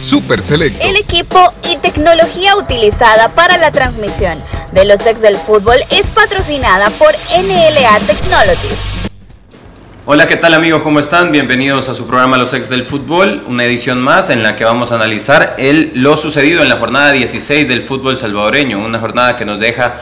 Super Selecto. El equipo y tecnología utilizada para la transmisión de los ex del fútbol es patrocinada por NLA Technologies. Hola, ¿qué tal amigos? ¿Cómo están? Bienvenidos a su programa Los Ex del Fútbol, una edición más en la que vamos a analizar el, lo sucedido en la jornada 16 del fútbol salvadoreño, una jornada que nos deja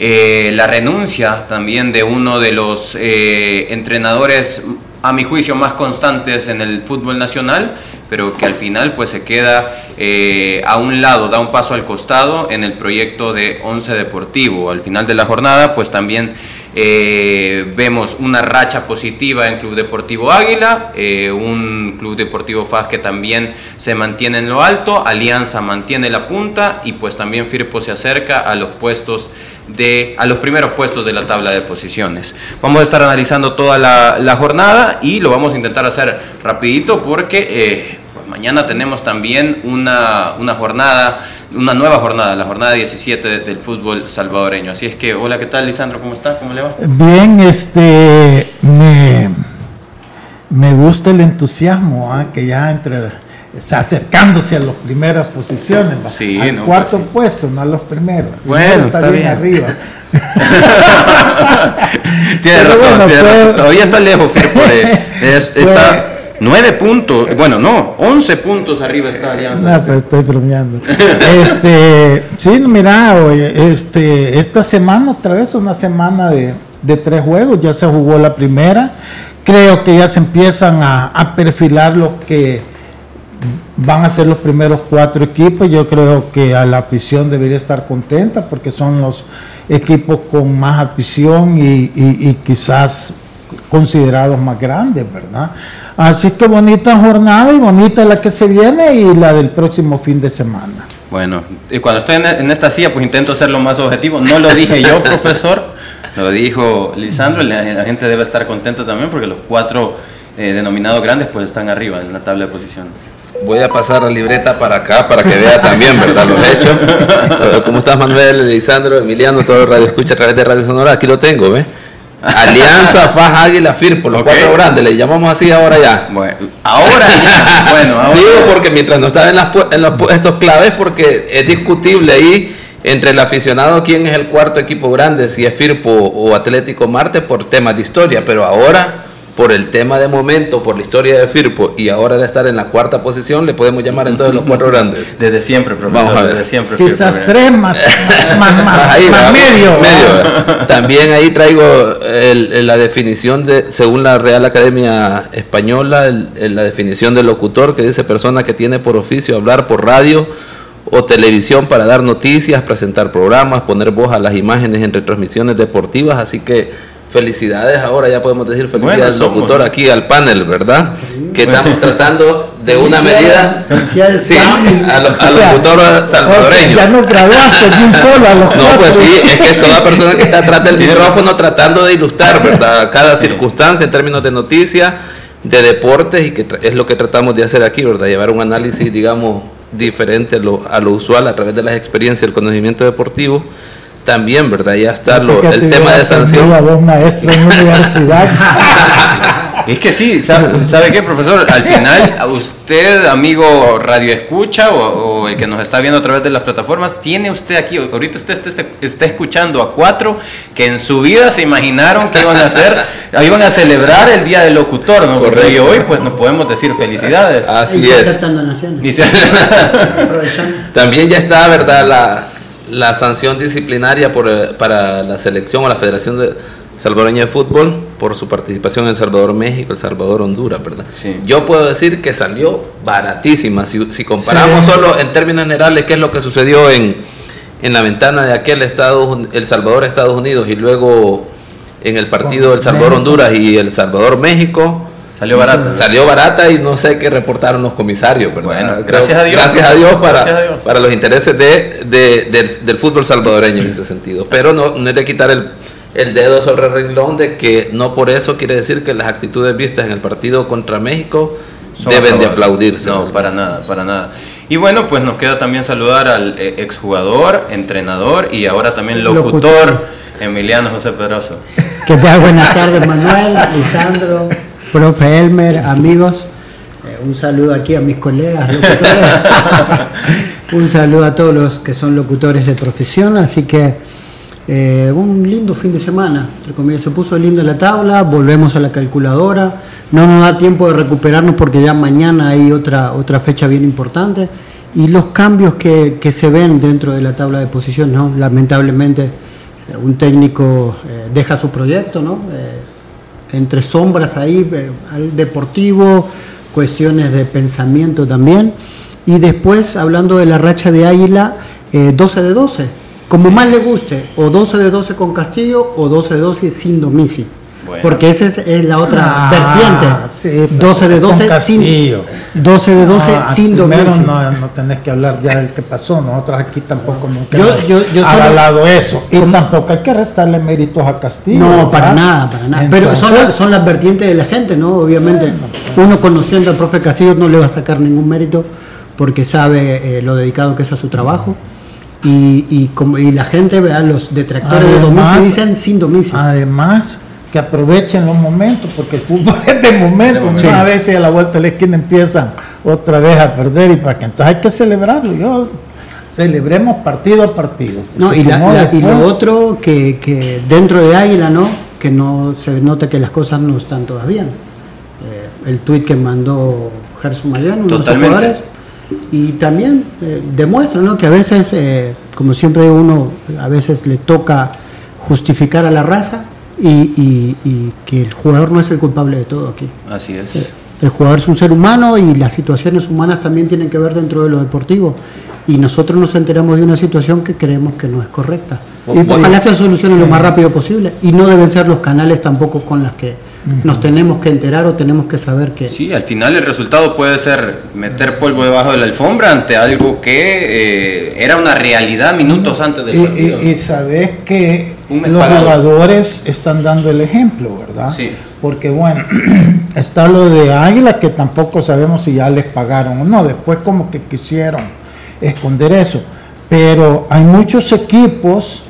eh, la renuncia también de uno de los eh, entrenadores, a mi juicio, más constantes en el fútbol nacional pero que al final pues se queda eh, a un lado, da un paso al costado en el proyecto de Once Deportivo. Al final de la jornada pues también eh, vemos una racha positiva en Club Deportivo Águila, eh, un Club Deportivo FAS que también se mantiene en lo alto, Alianza mantiene la punta y pues también Firpo se acerca a los puestos de, a los primeros puestos de la tabla de posiciones. Vamos a estar analizando toda la, la jornada y lo vamos a intentar hacer rapidito porque mañana tenemos también una, una, jornada, una nueva jornada, la jornada 17 del fútbol salvadoreño. Así es que, hola, ¿qué tal, Lisandro? ¿Cómo está? ¿Cómo le va? Bien, este, me, me gusta el entusiasmo, ¿ah? que ya entre acercándose a las primeras posiciones, sí, al no, cuarto puesto, no a los primeros. Bueno, está, bien, arriba. tiene razón, bueno, tiene razón. Todavía está lejos, Firpo. Es, está Nueve puntos, bueno, no, once puntos arriba está Alianza. Estoy bromeando. este, sí, mira, este, esta semana otra vez, una semana de, de, tres juegos, ya se jugó la primera. Creo que ya se empiezan a, a perfilar los que van a ser los primeros cuatro equipos. Yo creo que a la afición debería estar contenta porque son los equipos con más afición y, y quizás considerados más grandes, ¿verdad? Así que bonita jornada y bonita la que se viene y la del próximo fin de semana. Bueno, y cuando estoy en esta silla, pues intento ser lo más objetivo. No lo dije yo, profesor, lo dijo Lisandro. La, la gente debe estar contenta también porque los cuatro eh, denominados grandes, pues están arriba en la tabla de posiciones. Voy a pasar la libreta para acá para que vea también, ¿verdad? Los hechos. ¿Cómo estás, Manuel, Lisandro, Emiliano, todo el radio escucha a través de Radio Sonora? Aquí lo tengo, ¿ves? Alianza, FAJ, Águila, Firpo, los okay. cuatro grandes, le llamamos así ahora ya. Bueno, ahora ya. bueno, ahora Digo porque mientras no estaba en, las, en los puestos claves, porque es discutible ahí entre el aficionado quién es el cuarto equipo grande, si es Firpo o Atlético Marte, por temas de historia, pero ahora por el tema de momento, por la historia de Firpo y ahora de estar en la cuarta posición, le podemos llamar entonces los cuatro grandes. Desde siempre, profesor. Vamos a ver. Desde siempre. Quizás Firpo, tres más, más, más, ahí, más va, medio. medio. También ahí traigo el, el, la definición de, según la Real Academia Española, el, la definición del locutor que dice persona que tiene por oficio hablar por radio o televisión para dar noticias, presentar programas, poner voz a las imágenes en retransmisiones deportivas, así que felicidades. Ahora ya podemos decir felicidades bueno, al locutor aquí al panel verdad sí, que bueno. estamos tratando de una medida felicidades sí, a, lo, a o sea, locutor salvadoreño o sea, ya no graduaste ni solo a los no cuatro. pues sí es que toda persona que está atrás del micrófono tratando de ilustrar verdad cada circunstancia en términos de noticias de deportes y que es lo que tratamos de hacer aquí verdad llevar un análisis digamos diferente a lo, a lo usual a través de las experiencias el conocimiento deportivo también, ¿verdad? Ya está lo, el tema de sanción. A vos, maestro en universidad. es que sí, ¿sabe, ¿sabe, qué, profesor? Al final, usted, amigo radio escucha o, o, el que nos está viendo a través de las plataformas, tiene usted aquí, ahorita usted está, está, está escuchando a cuatro que en su vida se imaginaron que iban a hacer, iban a celebrar el Día del Locutor, ¿no? Correcto. Y hoy, pues, nos podemos decir felicidades. Así y es. Dice, También ya está, ¿verdad? La la sanción disciplinaria por, eh, para la selección o la Federación de Salvadoreña de Fútbol por su participación en El Salvador, México, El Salvador, Honduras, ¿verdad? Sí. Yo puedo decir que salió baratísima. Si, si comparamos sí. solo en términos generales qué es lo que sucedió en, en la ventana de aquel Estado, El Salvador, Estados Unidos y luego en el partido El Salvador, Honduras y El Salvador, México, Salió barata. Salió barata y no sé qué reportaron los comisarios, Bueno, gracias a Dios. Gracias a Dios para, Gracias a Dios. para los intereses de, de- del, del fútbol salvadoreño en ese sentido. Pero no, no es de quitar el, el dedo sobre el renglón de que no por eso quiere decir que las actitudes vistas en el partido contra México Son deben de aplaudirse. No, para nada, para nada. Y bueno, pues nos queda también saludar al eh, exjugador, entrenador y ahora también locutor, Locutor. Emiliano José Pedroso. ¿Qué tal? Buenas tardes, Manuel, Lisandro, profe Elmer, amigos. Eh, un saludo aquí a mis colegas locutores. un saludo a todos los que son locutores de profesión. Así que eh, un lindo fin de semana. Entre comillas, se puso lindo la tabla, volvemos a la calculadora. No nos da tiempo de recuperarnos porque ya mañana hay otra, otra fecha bien importante. Y los cambios que, que se ven dentro de la tabla de posición, ¿no? lamentablemente eh, un técnico eh, deja su proyecto, ¿no? Entre sombras ahí, eh, al deportivo, cuestiones de pensamiento también. Y después, hablando de la racha de Águila, eh, 12 de 12, como más le guste, o 12 de 12 con Castillo o 12 de 12 sin Domici. Bueno. Porque esa es, es la otra Ah, vertiente. sí, pero 12 de con 12 sin, Castillo. 12 de 12 Ah, sin primero no, no tenés que hablar ya del que pasó. Nosotros aquí tampoco nunca Yo- hemos yo- yo solo- eso. Y tampoco hay que restarle méritos a Castillo. No, para nada, para nada. Pero son, las- son las vertientes de la gente, ¿no? Obviamente, uno conociendo al profe Casillo no le va a sacar ningún mérito porque sabe eh, lo dedicado que es a su trabajo. Y, y, como, y la gente, ¿verdad? los detractores de Además- Domici dicen sin Domici. Además, que aprovechen los momentos, porque el fútbol es de momentos. De ¿no? momentos. A veces a la vuelta de la esquina empiezan otra vez a perder y para que entonces hay que celebrarlo. Yo celebremos partido a partido. No, y, la- y lo otro que, que dentro de Águila, ¿no? Que no se nota que las cosas no están todas bien. Eh, el tuit que mandó Gerson Mayano, uno de sus Totalmente. jugadores, y también eh, demuestra, ¿no? Que a veces, eh, como siempre uno, a veces le toca justificar a la raza y, y- y que el jugador no es el culpable de todo aquí. Así es. El jugador es un ser humano y las situaciones humanas también tienen que ver dentro de lo deportivo. Y nosotros nos enteramos de una situación que creemos que no es correcta. Y ojalá se solucione lo más rápido posible. Y no deben ser los canales tampoco con los que nos tenemos que enterar o tenemos que saber que... Sí, al final el resultado puede ser meter polvo debajo de la alfombra ante algo que eh, era una realidad minutos antes del Y, partido. y- y sabes que Un mes los pagado. jugadores están dando el ejemplo, ¿verdad? Sí. Porque bueno, está lo de Águila que tampoco sabemos si ya les pagaron o no. Después como que quisieron esconder eso. Pero hay muchos equipos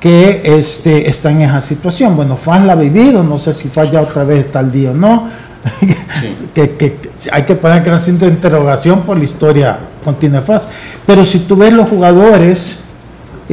que este, están en esa situación. Bueno, FAN la ha vivido, no sé si FAN ya otra vez está al día o no. que, que hay que poner gran signo de interrogación por la historia continua de FAS. Pero si tú ves los jugadores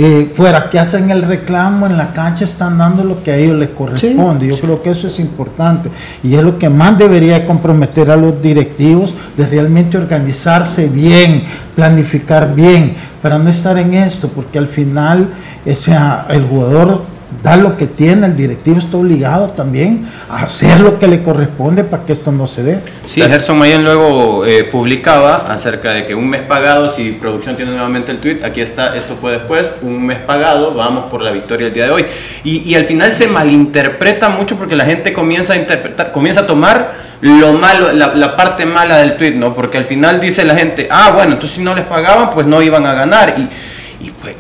eh, fuera que hacen el reclamo en la cancha, están dando lo que a ellos les corresponde. Yo creo que eso es importante. Y es lo que más debería comprometer a los directivos de realmente organizarse bien, planificar bien, para no estar en esto, porque al final o sea, el jugador da lo que tiene, el directivo está obligado también a hacer lo que le corresponde para que esto no se dé. Sí, Gerson Mayen luego eh, publicaba acerca de que un mes pagado, si producción tiene nuevamente el tweet, aquí está, esto fue después, un mes pagado, vamos por la victoria el día de hoy. Y, al final se malinterpreta mucho porque la gente comienza a interpretar, comienza a tomar lo malo, la, la parte mala del tweet, ¿no? Porque al final dice la gente, ah, bueno, entonces si no les pagaban, pues no iban a ganar. Y, y pues,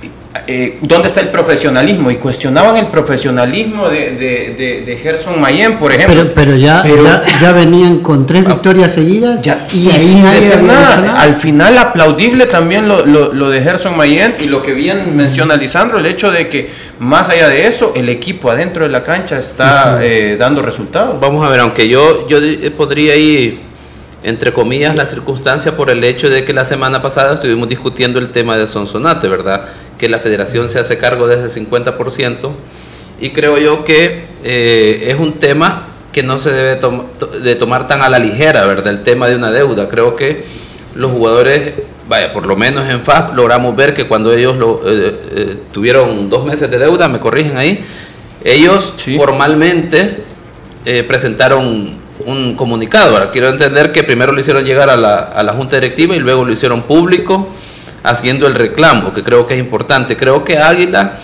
eh, ¿dónde está el profesionalismo? Y cuestionaban el profesionalismo de, de, de, de Gerson Mayen, por ejemplo. Pero, pero, ya, Pero- ya, ya venían con tres victorias seguidas Ya, y, y ahí sin nadie decir nada. Al final aplaudible también lo, lo- lo de Gerson Mayen y lo que bien menciona Lisandro, el hecho de que más allá de eso, el equipo adentro de la cancha está eh, dando resultados. Vamos a ver, aunque yo, yo di- podría ir, entre comillas, la circunstancia por el hecho de que la semana pasada estuvimos discutiendo el tema de Sonsonate, ¿verdad? Que la federación se hace cargo de ese 50%. Y creo yo que eh, es un tema que no se debe to- de tomar tan a la ligera, ¿verdad? El tema de una deuda. Creo que los jugadores, vaya, por lo menos en FAP logramos ver que cuando ellos lo, eh, eh, tuvieron dos meses de deuda, me corrigen ahí, ellos Sí. formalmente eh, presentaron un comunicado. Ahora, quiero entender que primero lo hicieron llegar a la, a la Junta Directiva y luego lo hicieron público haciendo el reclamo, que creo que es importante. Creo que Águila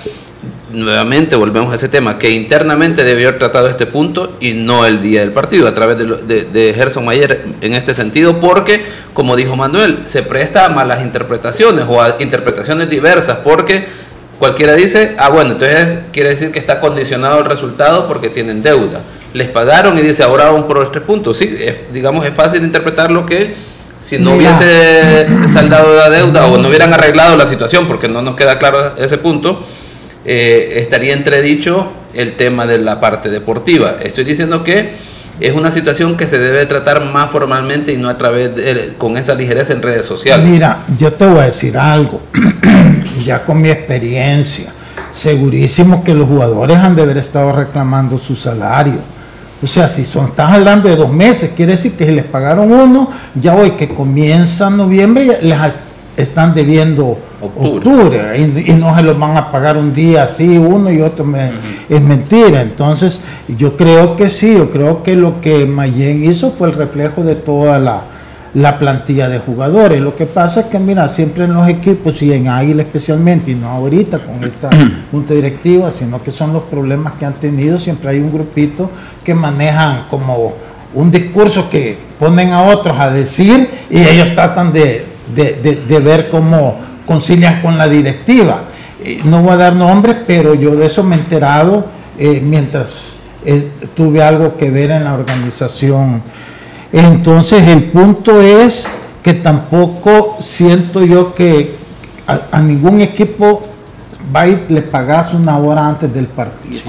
nuevamente volvemos a ese tema, que internamente debió haber tratado este punto y no el día del partido, a través de, de, Gerson Mayer en este sentido, porque, como dijo Manuel, se presta a malas interpretaciones o a interpretaciones diversas, porque cualquiera dice, ah, bueno, entonces quiere decir que está condicionado el resultado porque tienen deuda. Les pagaron y dice, ahora vamos por los tres puntos. Sí, digamos, es fácil interpretar lo que si no hubiese saldado la deuda o no hubieran arreglado la situación, porque no nos queda claro ese punto, eh, estaría entredicho el tema de la parte deportiva. Estoy diciendo que es una situación que se debe tratar más formalmente y no a través de, con esa ligereza en redes sociales. Mira, yo te voy a decir algo, ya con mi experiencia, segurísimo que los jugadores han de haber estado reclamando su salario o sea, si son, estás hablando de dos meses, quiere decir que si les pagaron uno, ya hoy que comienza noviembre, les están debiendo octubre, y, no se los van a pagar un día así, uno y otro es mentira. Entonces, yo creo que sí, yo creo que lo que Mayen hizo fue el reflejo de toda la, la plantilla de jugadores. Lo que pasa es que, mira, siempre en los equipos y en Águila especialmente, y no ahorita con esta junta directiva, sino que son los problemas que han tenido, siempre hay un grupito que manejan como un discurso que ponen a otros a decir y ellos tratan de, ver cómo concilian con la directiva. no voy a dar nombres, pero yo de eso me he enterado eh, mientras eh, tuve algo que ver en la organización entonces el punto es que tampoco siento yo que a, ningún equipo va y le pagas una hora antes del partido.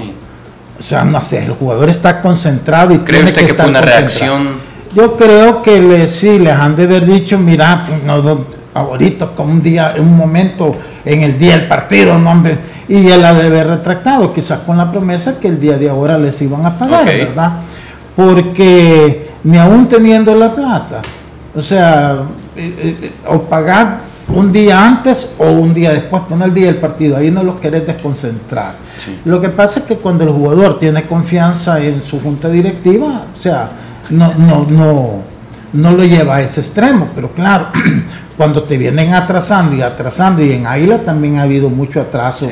O sea, no sé, el jugador está concentrado y ¿Cree usted que, fue una reacción? Yo creo que le, sí, les han de haber dicho, mira, pues, no, ahorita como un día, un momento en el día del partido, no y él ha de haber retractado, quizás con la promesa que el día de ahora les iban a pagar, ¿verdad? Porque ni aún teniendo la plata. O sea, eh, eh, eh, o pagar un día antes o un día después, poner el día del partido, ahí no los querés desconcentrar. Lo que pasa es que cuando el jugador tiene confianza en su junta directiva, o sea, no, no, no, no lo lleva a ese extremo, pero claro, cuando te vienen atrasando y atrasando, y en Águila también ha habido mucho atraso,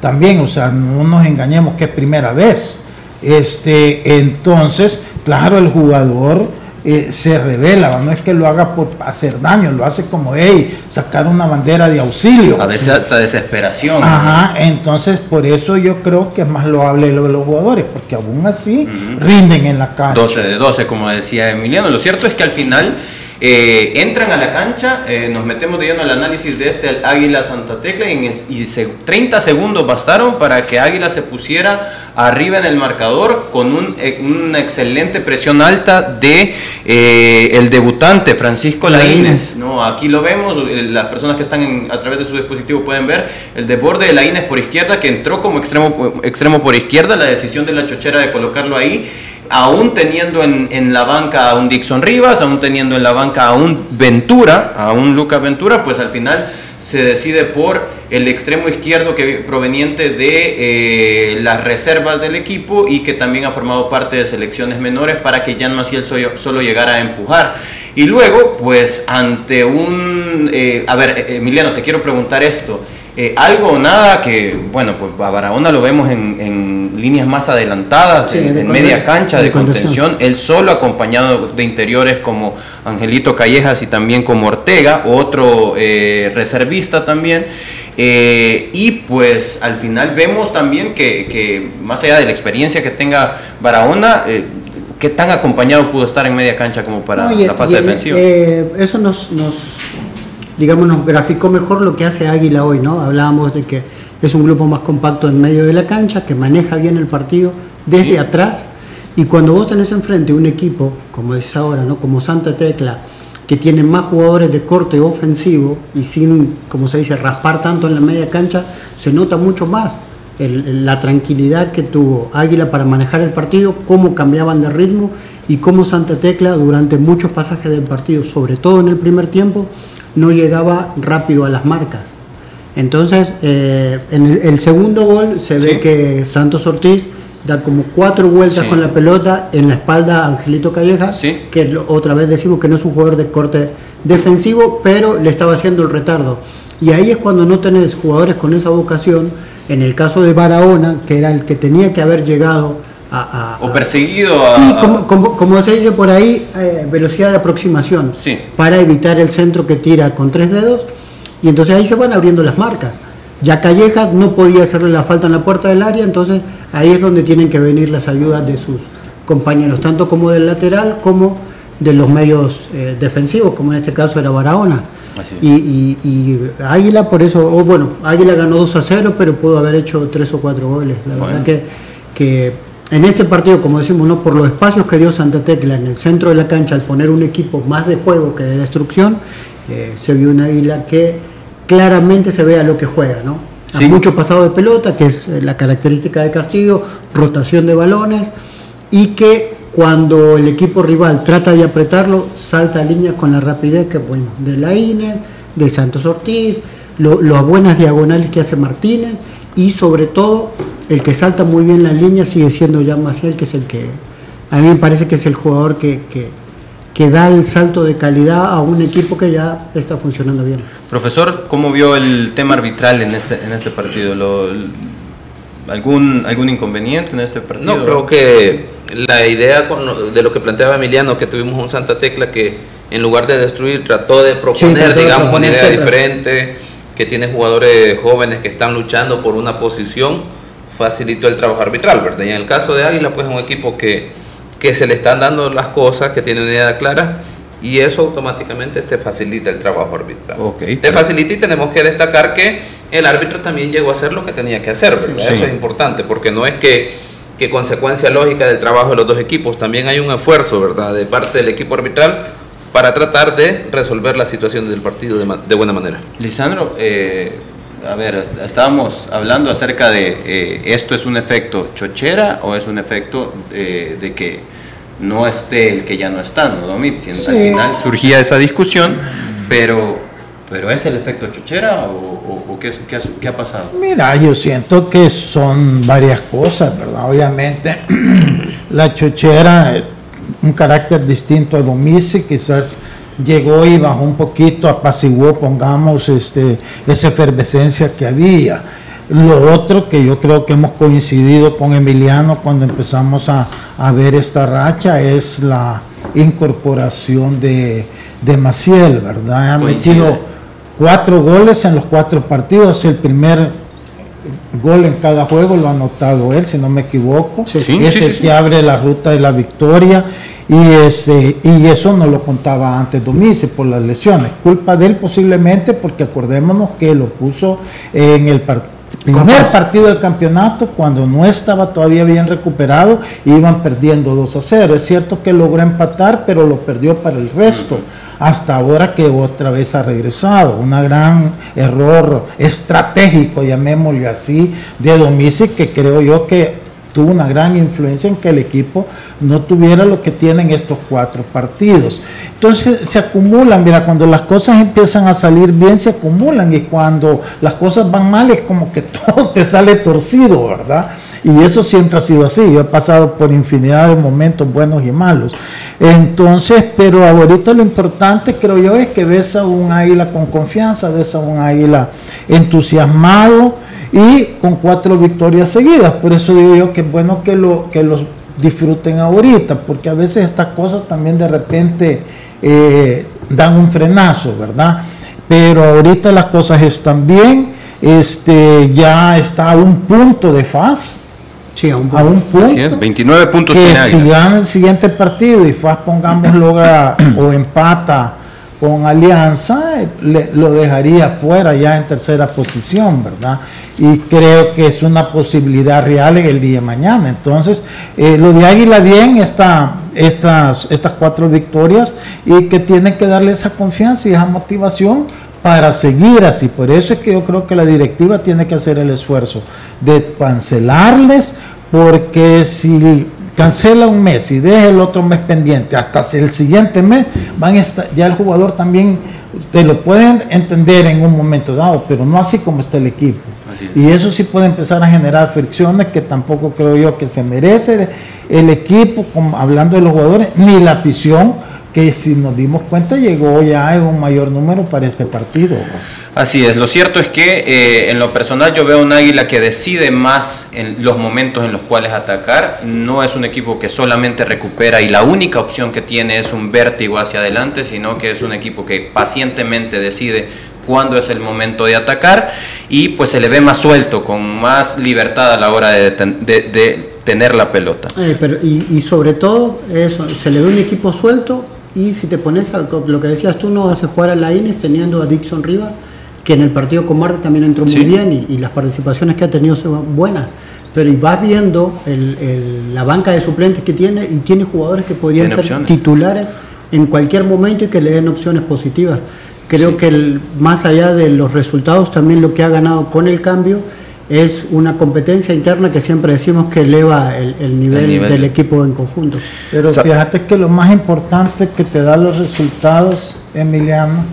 también, o sea, no nos engañemos que es primera vez. Este, entonces, claro, el jugador eh, se revela, no es que lo haga por hacer daño, lo hace como, hey, sacar una bandera de auxilio. A veces hasta desesperación. Ajá, entonces por eso yo creo que es más loable lo de los jugadores, porque aún así rinden en la cancha. 12 de 12, como decía Emiliano. Lo cierto es que al final eh, entran a la cancha, eh, nos metemos de lleno al análisis de este Águila Santa Tecla y, en 30 segundos bastaron para que Águila se pusiera arriba en el marcador con un, eh, una excelente presión alta de el debutante Francisco Laínez. No, aquí lo vemos, las personas que están a través de su dispositivo pueden ver el de borde de Laínez por izquierda que entró como extremo, extremo por izquierda, la decisión de la chochera de colocarlo ahí aún teniendo en, la banca a un Dixon Rivas, aún teniendo en la banca a un Ventura, a un Lucas Ventura, pues al final se decide por el extremo izquierdo que proveniente de eh, las reservas del equipo y que también ha formado parte de selecciones menores para que Jan Maciel solo llegara a empujar. Y luego, pues ante un... Eh, a ver, Emiliano, te quiero preguntar esto. Eh, algo o nada que, bueno, pues a Barahona lo vemos en, líneas más adelantadas, en, media cancha de, contención. él solo acompañado de interiores como Angelito Callejas y también como Ortega, otro eh, reservista también. Eh, y pues al final vemos también que, más allá de la experiencia que tenga Barahona, ¿qué tan acompañado pudo estar en media cancha como para la fase defensiva? eso nos, nos digamos, nos graficó mejor lo que hace Águila hoy, ¿no? Hablábamos de que es un grupo más compacto en medio de la cancha, que maneja bien el partido desde atrás, y cuando vos tenés enfrente un equipo, como dices ahora, ¿no? Como Santa Tecla, que tiene más jugadores de corte ofensivo y sin, como se dice, raspar tanto en la media cancha, se nota mucho más la tranquilidad que tuvo Águila para manejar el partido, cómo cambiaban de ritmo y cómo Santa Tecla durante muchos pasajes del partido, sobre todo en el primer tiempo, no llegaba rápido a las marcas. Entonces, eh, en el, segundo gol se ve que Santos Ortiz da como cuatro vueltas con la pelota en la espalda a Angelito Calleja, que otra vez decimos que no es un jugador de corte defensivo, pero le estaba haciendo el retardo. Y ahí es cuando no tenés jugadores con esa vocación. En el caso de Barahona, que era el que tenía que haber llegado a... o perseguido a... Sí, como, como, se dice por ahí, eh, velocidad de aproximación, para evitar el centro que tira con tres dedos, y entonces ahí se van abriendo las marcas. Ya Calleja no podía hacerle la falta en la puerta del área, entonces ahí es donde tienen que venir las ayudas de sus compañeros, tanto como del lateral como de los medios eh, defensivos, como en este caso era Barahona. Y, Águila, por eso, bueno, Águila ganó 2 a 0, pero pudo haber hecho 3 o 4 goles. La verdad que, que en ese partido, como decimos, no por los espacios que dio Santa Tecla en el centro de la cancha, al poner un equipo más de juego que de destrucción, eh, se vio un Águila que claramente se ve a lo que juega, ¿no? mucho pasado de pelota, que es eh, la característica de Castillo, rotación de balones, y que cuando el equipo rival trata de apretarlo, salta a línea con la rapidez que, bueno, de la INE, de Santos Ortiz, las buenas diagonales que hace Martínez, y sobre todo, el que salta muy bien la línea sigue siendo Jan Maciel, que es el que, a mí me parece que es el jugador que que da el salto de calidad a un equipo que ya está funcionando bien. Profesor, ¿cómo vio el tema arbitral en este, en este partido? algún, ¿Algún inconveniente en este partido? No, creo que la idea de lo que planteaba Emiliano, que tuvimos un Santa Tecla que en lugar de destruir trató de proponer, digamos, una idea diferente, que tiene jugadores jóvenes que están luchando por una posición, facilitó el trabajo arbitral, ¿verdad? Y en el caso de Águila, pues es un equipo que que se le están dando las cosas, que tiene una idea clara y eso automáticamente te facilita el trabajo arbitral. te facilita y tenemos que destacar que el árbitro también llegó a hacer lo que tenía que hacer, Eso es importante, porque no es que, que, consecuencia lógica del trabajo de los dos equipos, también hay un esfuerzo, ¿verdad?, de parte del equipo arbitral para tratar de resolver la situación del partido de, buena manera. Lisandro, eh, a ver, estábamos hablando acerca de eh, esto es un efecto chochera o es un efecto eh, de que no esté el que ya no está, ¿no, Domit? Al final surgía esa discusión, pero, pero ¿es el efecto chuchera o, qué, qué, ha, pasado? Mira, yo siento que son varias cosas, ¿verdad? Obviamente, la chochera, un carácter distinto a Domici, quizás llegó y bajó un poquito, apaciguó, pongamos, este, esa efervescencia que había lo otro que yo creo que hemos coincidido con Emiliano cuando empezamos a, ver esta racha es la incorporación de, de Maciel, ¿verdad? Ha metido cuatro goles en los cuatro partidos, el primer gol en cada juego lo ha anotado él, si no me equivoco. es el que abre la ruta de la victoria. Y, ese, y eso no lo contaba antes Domice por las lesiones. Culpa de él posiblemente porque acordémonos que lo puso en el partido primer partido del campeonato, cuando no estaba todavía bien recuperado, iban perdiendo 2 a 0. Es cierto que logró empatar, pero lo perdió para el resto. Hasta ahora que otra vez ha regresado. Un gran error estratégico, llamémosle así, de Domici, que creo yo que tuvo una gran influencia en que el equipo no tuviera lo que tienen estos cuatro partidos. Entonces se acumulan, mira, cuando las cosas empiezan a salir bien, se acumulan y cuando las cosas van mal es como que todo te sale torcido, ¿verdad? Y eso siempre ha sido así, yo he pasado por infinidad de momentos buenos y malos. Entonces, pero ahorita lo importante creo yo es que ves a un águila con confianza, ves a un águila entusiasmado y con cuatro victorias seguidas. Por eso digo yo que es bueno que, lo, que los disfruten ahorita, porque a veces estas cosas también de repente eh, dan un frenazo, ¿verdad? Pero ahorita las cosas están bien, este, ya está a un punto de FAS. Sí, a un, punto. 29 puntos que si gana el siguiente partido y FAS pongámoslo o empata con Alianza, lo dejaría fuera ya en tercera posición, ¿verdad? Y creo que es una posibilidad real en el día de mañana. Entonces, eh, lo de Águila bien, está, estas, estas cuatro victorias y que tienen que darle esa confianza y esa motivación para seguir así. Por eso es que yo creo que la directiva tiene que hacer el esfuerzo de cancelarles, porque si cancela un mes y deja el otro mes pendiente hasta el siguiente mes, van a ya el jugador también te lo pueden entender en un momento dado, pero no así como está el equipo. Y eso sí puede empezar a generar fricciones que tampoco creo yo que se merece el equipo, como, hablando de los jugadores, ni la afición que si nos dimos cuenta llegó ya en un mayor número para este partido. Así es, lo cierto es que eh, en lo personal yo veo un águila que decide más en los momentos en los cuales atacar, no es un equipo que solamente recupera y la única opción que tiene es un vértigo hacia adelante, sino que es un equipo que pacientemente decide cuándo es el momento de atacar y pues se le ve más suelto, con más libertad a la hora de, tener la pelota. Eh, pero, y, sobre todo eso, se le ve un equipo suelto y si te pones a lo que decías tú, no hace jugar a la Ines teniendo a Dixon Rivas, que en el partido con Marte también entró muy bien y, las participaciones que ha tenido son buenas. Pero y vas viendo la banca de suplentes que tiene y tiene jugadores que podrían ser titulares en cualquier momento y que le den opciones positivas. Creo que más allá de los resultados, también lo que ha ganado con el cambio es una competencia interna que siempre decimos que eleva el, nivel, del equipo en conjunto. Pero fíjate que lo más importante que te da los resultados, Emiliano,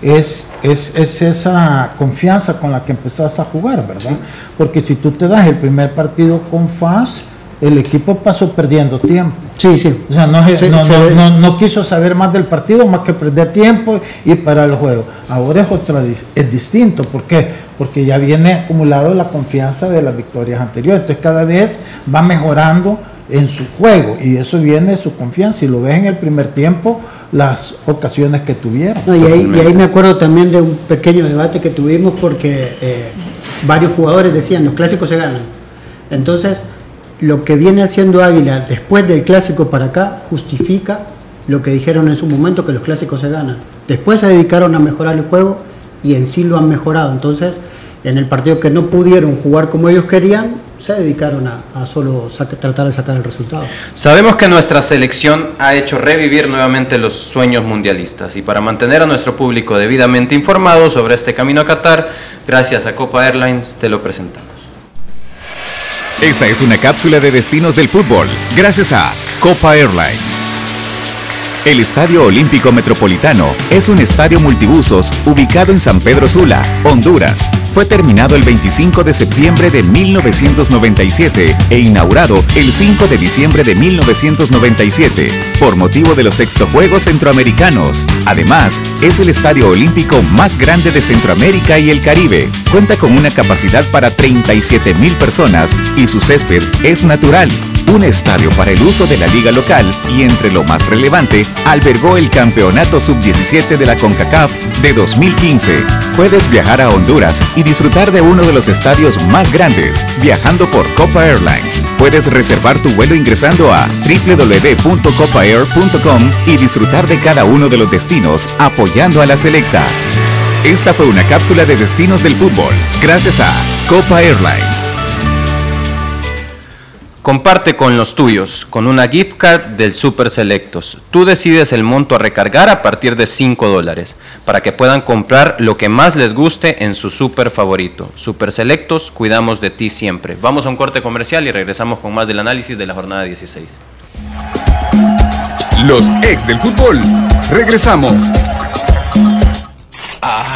es, es, esa confianza con la que empezás a jugar, ¿verdad? Porque si tú te das el primer partido con FAS, el equipo pasó perdiendo tiempo. Sí, sí. O sea, no, no, quiso saber más del partido, más que perder tiempo y parar el juego. Ahora es otra, es distinto. ¿Por qué? Porque ya viene acumulado la confianza de las victorias anteriores. Entonces cada vez va mejorando en su juego y eso viene de su confianza. Si lo ves en el primer tiempo, las ocasiones que tuvieron. y, ahí, me acuerdo también de un pequeño debate que tuvimos porque eh, varios jugadores decían, los clásicos se ganan. Entonces, lo que viene haciendo Águila después del clásico para acá justifica lo que dijeron en su momento que los clásicos se ganan. Después se dedicaron a mejorar el juego y en sí lo han mejorado. Entonces, en el partido que no pudieron jugar como ellos querían, se dedicaron a, solo tratar de sacar el resultado. Sabemos que nuestra selección ha hecho revivir nuevamente los sueños mundialistas y para mantener a nuestro público debidamente informado sobre este camino a Qatar, gracias a Copa Airlines te lo presentamos. Esta es una cápsula de destinos del fútbol, gracias a Copa Airlines. El Estadio Olímpico Metropolitano es un estadio multibusos ubicado en San Pedro Sula, Honduras. Fue terminado el 25 de septiembre de 1997 e inaugurado el 5 de diciembre de 1997 por motivo de los sexto Juegos Centroamericanos. Además, es el estadio olímpico más grande de Centroamérica y el Caribe. Cuenta con una capacidad para 37 mil personas y su césped es natural un estadio para el uso de la liga local y entre lo más relevante, albergó el Campeonato Sub-17 de la CONCACAF de 2015. Puedes viajar a Honduras y disfrutar de uno de los estadios más grandes, viajando por Copa Airlines. Puedes reservar tu vuelo ingresando a www.copaair.com y disfrutar de cada uno de los destinos apoyando a la selecta. Esta fue una cápsula de destinos del fútbol, gracias a Copa Airlines. Comparte con los tuyos con una gift card del Super Selectos. Tú decides el monto a recargar a partir de 5 dólares para que puedan comprar lo que más les guste en su super favorito. Super Selectos, cuidamos de ti siempre. Vamos a un corte comercial y regresamos con más del análisis de la jornada 16. Los ex del fútbol. Regresamos.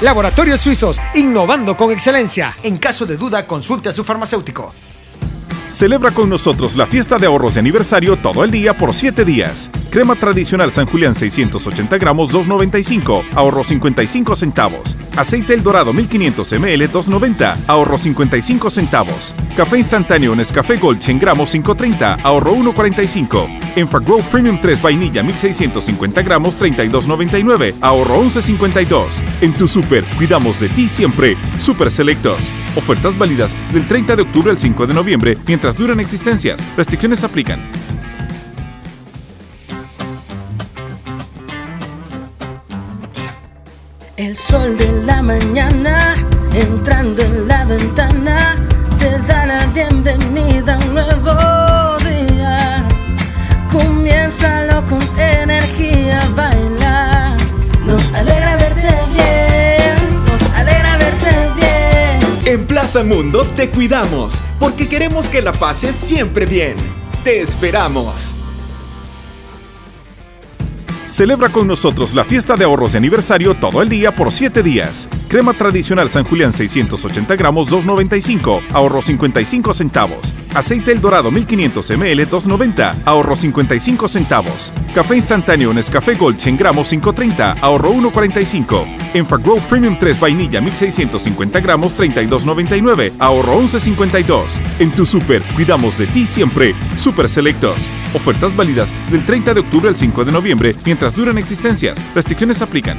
Laboratorios Suizos, innovando con excelencia. En caso de duda, consulte a su farmacéutico. Celebra con nosotros la fiesta de ahorros de aniversario todo el día por 7 días. Crema tradicional San Julián 680 gramos 2.95, ahorro 55 centavos. Aceite El Dorado 1500 ml 2.90, ahorro 55 centavos. Café instantáneo Nescafé Gold 100 gramos 5.30, ahorro 1.45. Enfagrow Premium 3 vainilla 1650 gramos 32.99, ahorro 11.52. En tu super, cuidamos de ti siempre. Super Selectos. Ofertas válidas del 30 de octubre al 5 de noviembre mientras duran existencias. Restricciones aplican. El sol de la mañana entrando en la ventana Mundo te cuidamos porque queremos que la pases siempre bien. Te esperamos. Celebra con nosotros la fiesta de ahorros de aniversario todo el día por 7 días. Crema tradicional San Julián 680 gramos 2.95, ahorro 55 centavos. Aceite El Dorado 1500 ml 2.90, ahorro 55 centavos. Café instantáneo Nescafé Gold 100 gramos 5.30, ahorro 1.45. Enfagrow Premium 3 vainilla 1650 gramos 32.99, ahorro 11.52. En tu super, cuidamos de ti siempre. Super Selectos. Ofertas válidas del 30 de octubre al 5 de noviembre mientras duran existencias. Restricciones aplican.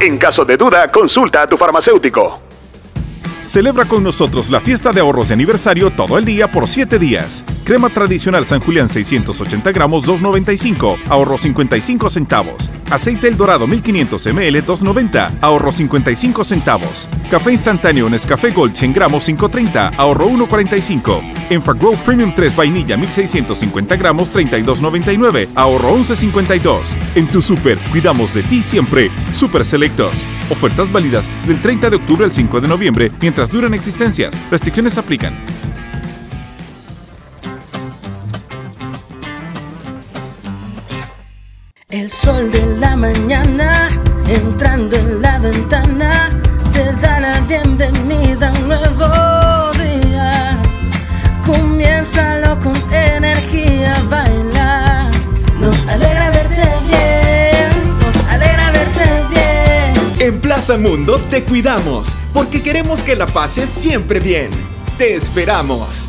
En caso de duda, consulta a tu farmacéutico. Celebra con nosotros la fiesta de ahorros de aniversario todo el día por 7 días. Crema tradicional San Julián 680 gramos 2.95, ahorro 55 centavos. Aceite El Dorado 1500 ml 2.90, ahorro 55 centavos. Café instantáneo Nescafé Gold 100 gramos 5.30, ahorro 1.45. Enfagrow Premium 3 vainilla 1650 gramos 32.99, ahorro 11.52. En tu super, cuidamos de ti siempre. Super Selectos. Ofertas válidas del 30 de octubre al 5 de noviembre mientras duran existencias. Restricciones aplican. El sol de la mañana entrando en la ventana te da la bienvenida Mundo te cuidamos porque queremos que la pases siempre bien. Te esperamos.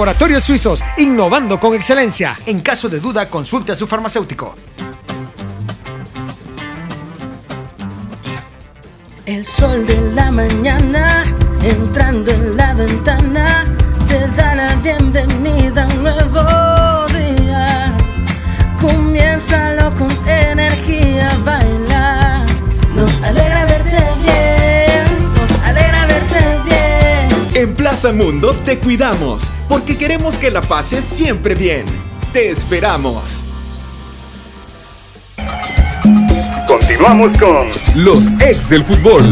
Laboratorios Suizos, innovando con excelencia. En caso de duda, consulte a su farmacéutico. El sol de la mañana entrando en la ventana Mundo te cuidamos porque queremos que la pases siempre bien. Te esperamos. Continuamos con Los ex del fútbol.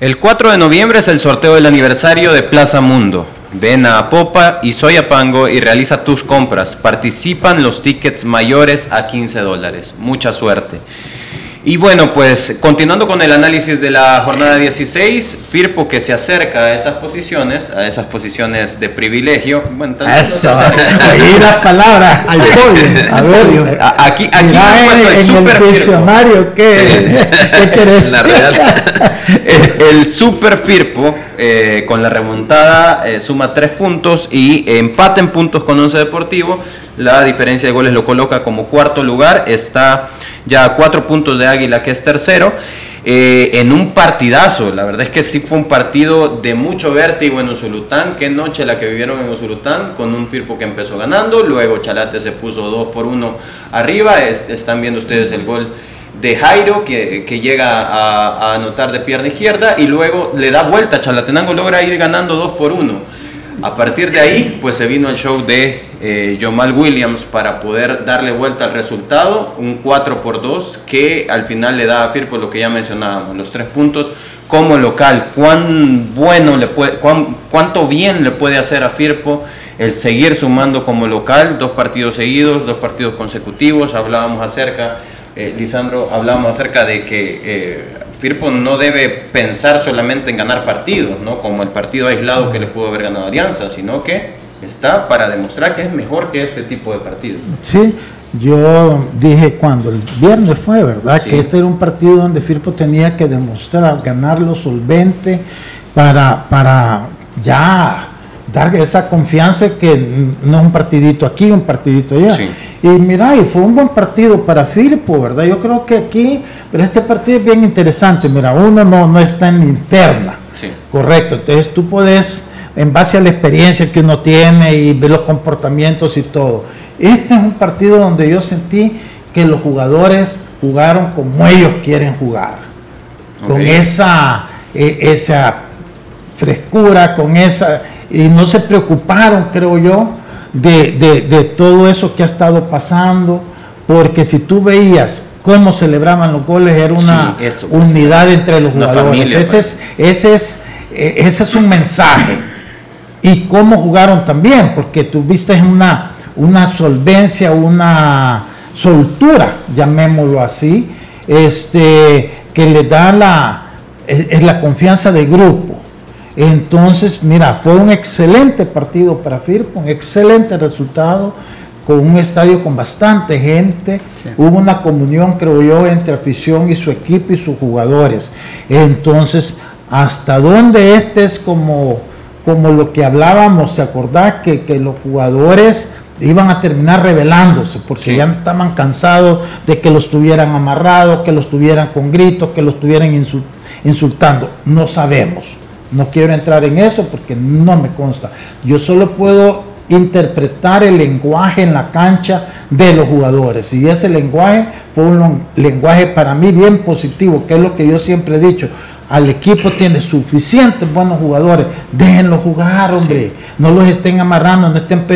El 4 de noviembre es el sorteo del aniversario de Plaza Mundo. Ven a Popa y Soyapango y realiza tus compras. Participan los tickets mayores a 15 dólares. Mucha suerte. Y bueno, pues continuando con el análisis de la jornada 16, Firpo que se acerca a esas posiciones, a esas posiciones de privilegio. Bueno, no Eso, ahí las palabras. Al podio, al. A- Aquí, aquí me puesto en, el super el Firpo. diccionario, ¿qué, ¿qué querés? La Real. el, el Super Firpo, eh, con la remontada, eh, suma 3 puntos y empate en puntos con 11 Deportivo. La diferencia de goles lo coloca como cuarto lugar. Está ya a 4 puntos de Águila, que es tercero. eh, en un partidazo, la verdad es que sí fue un partido de mucho vértigo en Usulután. Qué noche la que vivieron en Usulután, con un Firpo que empezó ganando. Luego Chalate se puso 2 por 1 arriba. Es- están viendo ustedes el gol de Jairo que, que llega a, anotar de pierna izquierda y luego le da vuelta, Chalatenango logra ir ganando 2 por 1. A partir de ahí, pues se vino el show de eh, Jomal Williams para poder darle vuelta al resultado, un 4 por 2 que al final le da a Firpo lo que ya mencionábamos, los tres puntos como local. Cuán bueno le puede, cuán- cuánto bien le puede hacer a Firpo el seguir sumando como local, dos partidos seguidos, dos partidos consecutivos, hablábamos acerca eh, Lisandro, hablábamos acerca de que eh, Firpo no debe pensar solamente en ganar partidos, ¿no? como el partido aislado que le pudo haber ganado Alianza, sino que está para demostrar que es mejor que este tipo de partidos. Sí, yo dije cuando el viernes fue, ¿verdad? Sí. Que este era un partido donde Firpo tenía que demostrar, ganarlo solvente para, para ya dar esa confianza que no es un partidito aquí, un partidito allá. Sí. Y mira, y fue un buen partido para Firpo, ¿verdad? Yo creo que aquí, pero este partido es bien interesante. Mira, uno no, no está en interna. Sí. Correcto, entonces tú puedes, en base a la experiencia que uno tiene y ver los comportamientos y todo. Este es un partido donde yo sentí que los jugadores jugaron como ellos quieren jugar, con esa, eh, esa frescura, con esa, y no se preocuparon, creo yo, de, de- de todo eso que ha estado pasando, porque si tú veías cómo celebraban los goles, era una Sí, eso, pues, unidad entre los jugadores. familia, ese, es, ese, es, eh, ese es un mensaje. Y cómo jugaron también, porque tuviste una, una solvencia, una soltura, llamémoslo así, este, que le da la, es, es la confianza de grupo. Entonces, mira, fue un excelente partido para Firpo, un excelente resultado, con un estadio con bastante gente. Hubo una comunión, creo yo, entre afición y su equipo y sus jugadores. Entonces, hasta dónde este es como, como lo que hablábamos, ¿se acordás? Que, que los jugadores iban a terminar rebelándose porque Sí. ya estaban cansados de que los tuvieran amarrados, que los tuvieran con gritos, que los tuvieran insul- insultando. No sabemos. No quiero entrar en eso porque no me consta. Yo solo puedo interpretar el lenguaje en la cancha de los jugadores. Y ese lenguaje fue un lenguaje para mí bien positivo, que es lo que yo siempre he dicho. Al equipo tiene suficientes buenos jugadores. Déjenlos jugar, hombre. No los estén amarrando, no estén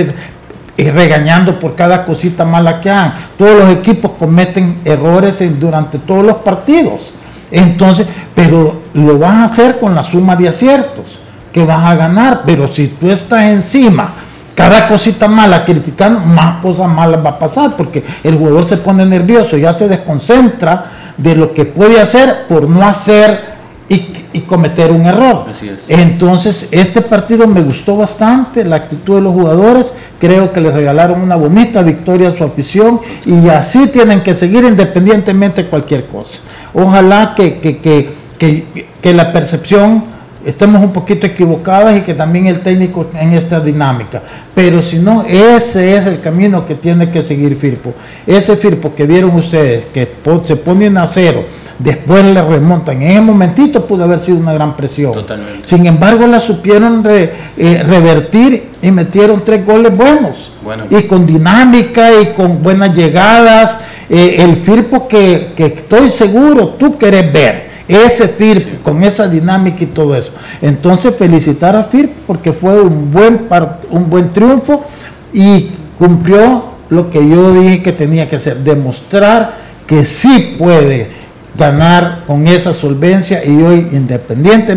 eh, regañando por cada cosita mala que hagan. Todos los equipos cometen errores durante todos los partidos. Entonces, pero lo vas a hacer con la suma de aciertos que vas a ganar. Pero si tú estás encima, cada cosita mala criticando, más cosas malas va a pasar porque el jugador se pone nervioso, ya se desconcentra de lo que puede hacer por no hacer y, y cometer un error. Así es. Entonces, este partido me gustó bastante, la actitud de los jugadores, creo que les regalaron una bonita victoria a su afición y así tienen que seguir independientemente de cualquier cosa. Ojalá que, que, que, que, que la percepción estemos un poquito equivocadas y que también el técnico en esta dinámica. Pero si no, ese es el camino que tiene que seguir Firpo. Ese Firpo que vieron ustedes, que se ponen a cero, después le remontan. En ese momentito pudo haber sido una gran presión. Totalmente. Sin embargo, la supieron re- eh, revertir y metieron tres goles buenos. Bueno. Y con dinámica y con buenas llegadas. Eh, el Firpo que, que estoy seguro tú querés ver. Ese Firpo, con esa dinámica y todo eso. Entonces, felicitar a Firpo porque fue un buen, un buen triunfo y cumplió lo que yo dije que tenía que hacer, demostrar que sí puede ganar con esa solvencia y hoy, independiente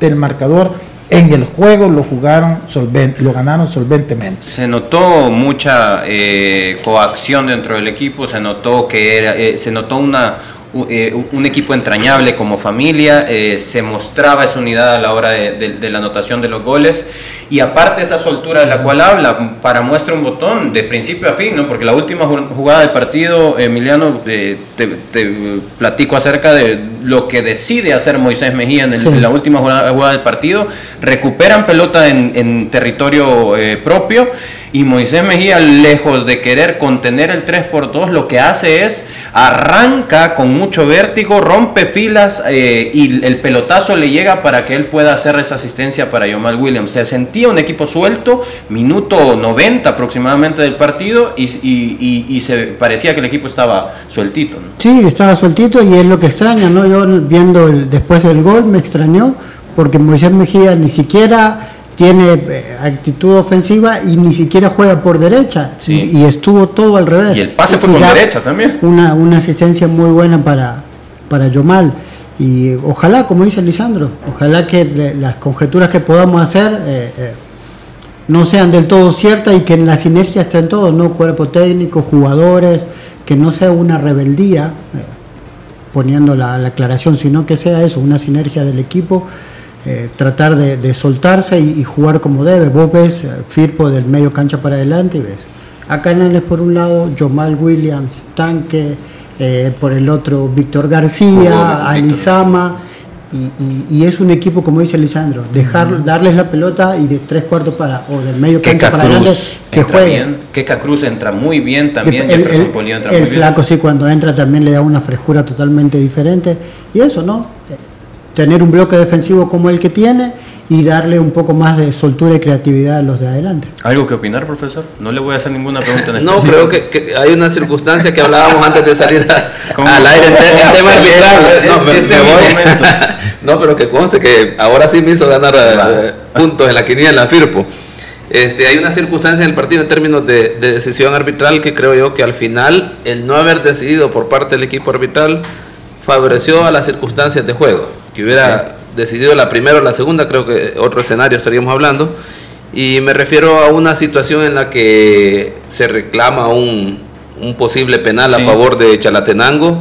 del marcador, en el juego lo jugaron solven- lo ganaron solventemente. Se notó mucha eh, coacción dentro del equipo, se notó que era, eh, se notó una eh, un equipo entrañable como familia, eh, se mostraba esa unidad a la hora de, la anotación de los goles y aparte esa soltura de la cual habla, para muestra un botón de principio a fin, ¿no? porque la última ju- jugada del partido, Emiliano, eh, te platico acerca de lo que decide hacer Moisés Mejía en, el- Sí. en la última jugada, jugada del partido, recuperan pelota en, en territorio eh, propio y Moisés Mejía, lejos de querer contener el 3 por 2 lo que hace es arranca con mucho vértigo, rompe filas eh, y el pelotazo le llega para que él pueda hacer esa asistencia para Yomal Williams. Se sentía un equipo suelto, minuto 90 aproximadamente del partido y, y- y- y se parecía que el equipo estaba sueltito. ¿no? Sí, estaba sueltito y es lo que extraña, ¿no? Yo viendo el- después el gol me extrañó porque Moisés Mejía ni siquiera tiene eh, actitud ofensiva y ni siquiera juega por derecha Sí. y, y estuvo todo al revés. Y el pase fue da derecha también. Una, una asistencia muy buena para, para Yomal. Y ojalá, como dice Lisandro, ojalá que le- las conjeturas que podamos hacer eh, eh, no sean del todo ciertas y que en la sinergia estén todos, ¿no? Cuerpo técnico, jugadores, que no sea una rebeldía, eh, poniendo la, la aclaración, sino que sea eso, una sinergia del equipo, eh, tratar de, de soltarse y, y jugar como debe. Vos ves eh, Firpo del medio cancha para adelante y ves a Canales por un lado, Jomal Williams, Tanque, eh, por el otro Víctor García, Alizama. Y, y- y es un equipo, como dice Lisandro, dejar, darles la pelota y de tres cuartos para, o del medio Keka para adelante, Cruz que entra jueguen. Keka Cruz entra muy bien también. El, Jefferson el- Polillo entra el muy bien. flaco sí cuando entra también le da una frescura totalmente diferente. Y eso, ¿no? Eh, Tener un bloque defensivo como el que tiene y darle un poco más de soltura y creatividad a los de adelante. ¿Algo que opinar, profesor? No le voy a hacer ninguna pregunta en No, específico. creo que, que hay una circunstancia que hablábamos antes de salir al aire en ¿Cómo? tema arbitral. No, Este- me- este me es mi voy. momento. No, pero que conste que ahora sí me hizo ganar eh, puntos en la quiniela Firpo. Este, hay una circunstancia en el partido en términos de, de decisión arbitral que creo yo que al final el no haber decidido por parte del equipo arbitral favoreció a las circunstancias de juego. Que hubiera decidido la primera o la segunda, creo que otro escenario estaríamos hablando. Y me refiero a una situación en la que se reclama un, un posible penal Sí. a favor de Chalatenango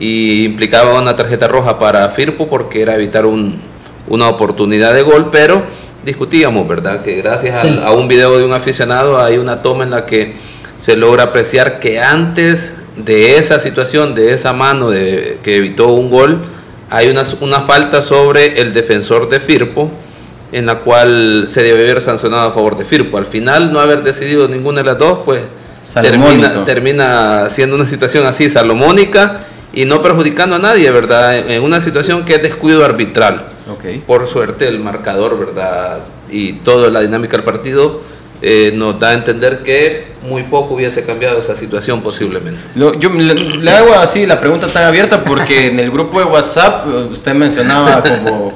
y implicaba una tarjeta roja para Firpo porque era evitar un- una oportunidad de gol, pero discutíamos, ¿verdad? Que gracias al- a un video de un aficionado hay una toma en la que se logra apreciar que antes de esa situación, de esa mano de, que evitó un gol, hay una, una falta sobre el defensor de Firpo en la cual se debe haber sancionado a favor de Firpo. Al final, no haber decidido ninguna de las dos, pues termina, termina siendo una situación así, salomónica, y no perjudicando a nadie, ¿verdad? En una situación que es descuido arbitral. Ok. Por suerte, el marcador, ¿verdad? Y toda la dinámica del partido eh, nos da a entender que muy poco hubiese cambiado esa situación posiblemente. Lo- yo le, le hago así la pregunta tan abierta porque en el grupo de WhatsApp eh, usted mencionaba como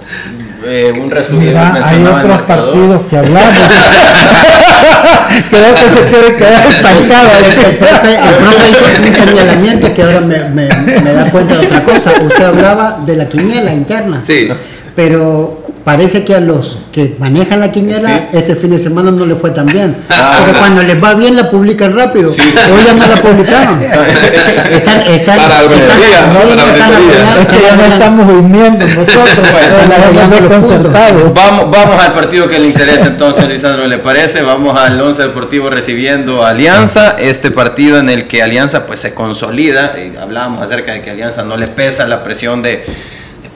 eh, un resumen. Mira, hay el otros partidos que hablamos. Creo que se quiere quedar estancado. El profe, el profe hizo un señalamiento que ahora me, me- me da cuenta de otra cosa. Usted hablaba de la quiniela interna. Sí. Pero parece que a los que manejan la quiniela Sí. este fin de semana no le fue tan bien. Ah. Porque cuando les va bien la publican rápido. Sí. Hoy ya no la publicaron. Están, están, Para la están- auditoría, ¿no? Para están Es que ya no estamos viniendo nosotros. Bueno. Vamos, vamos al partido que le interesa entonces, Lisandro, ¿le parece? Vamos al Once Deportivo recibiendo a Alianza, este partido en el que Alianza pues se consolida, y hablábamos acerca de que Alianza no le pesa la presión de,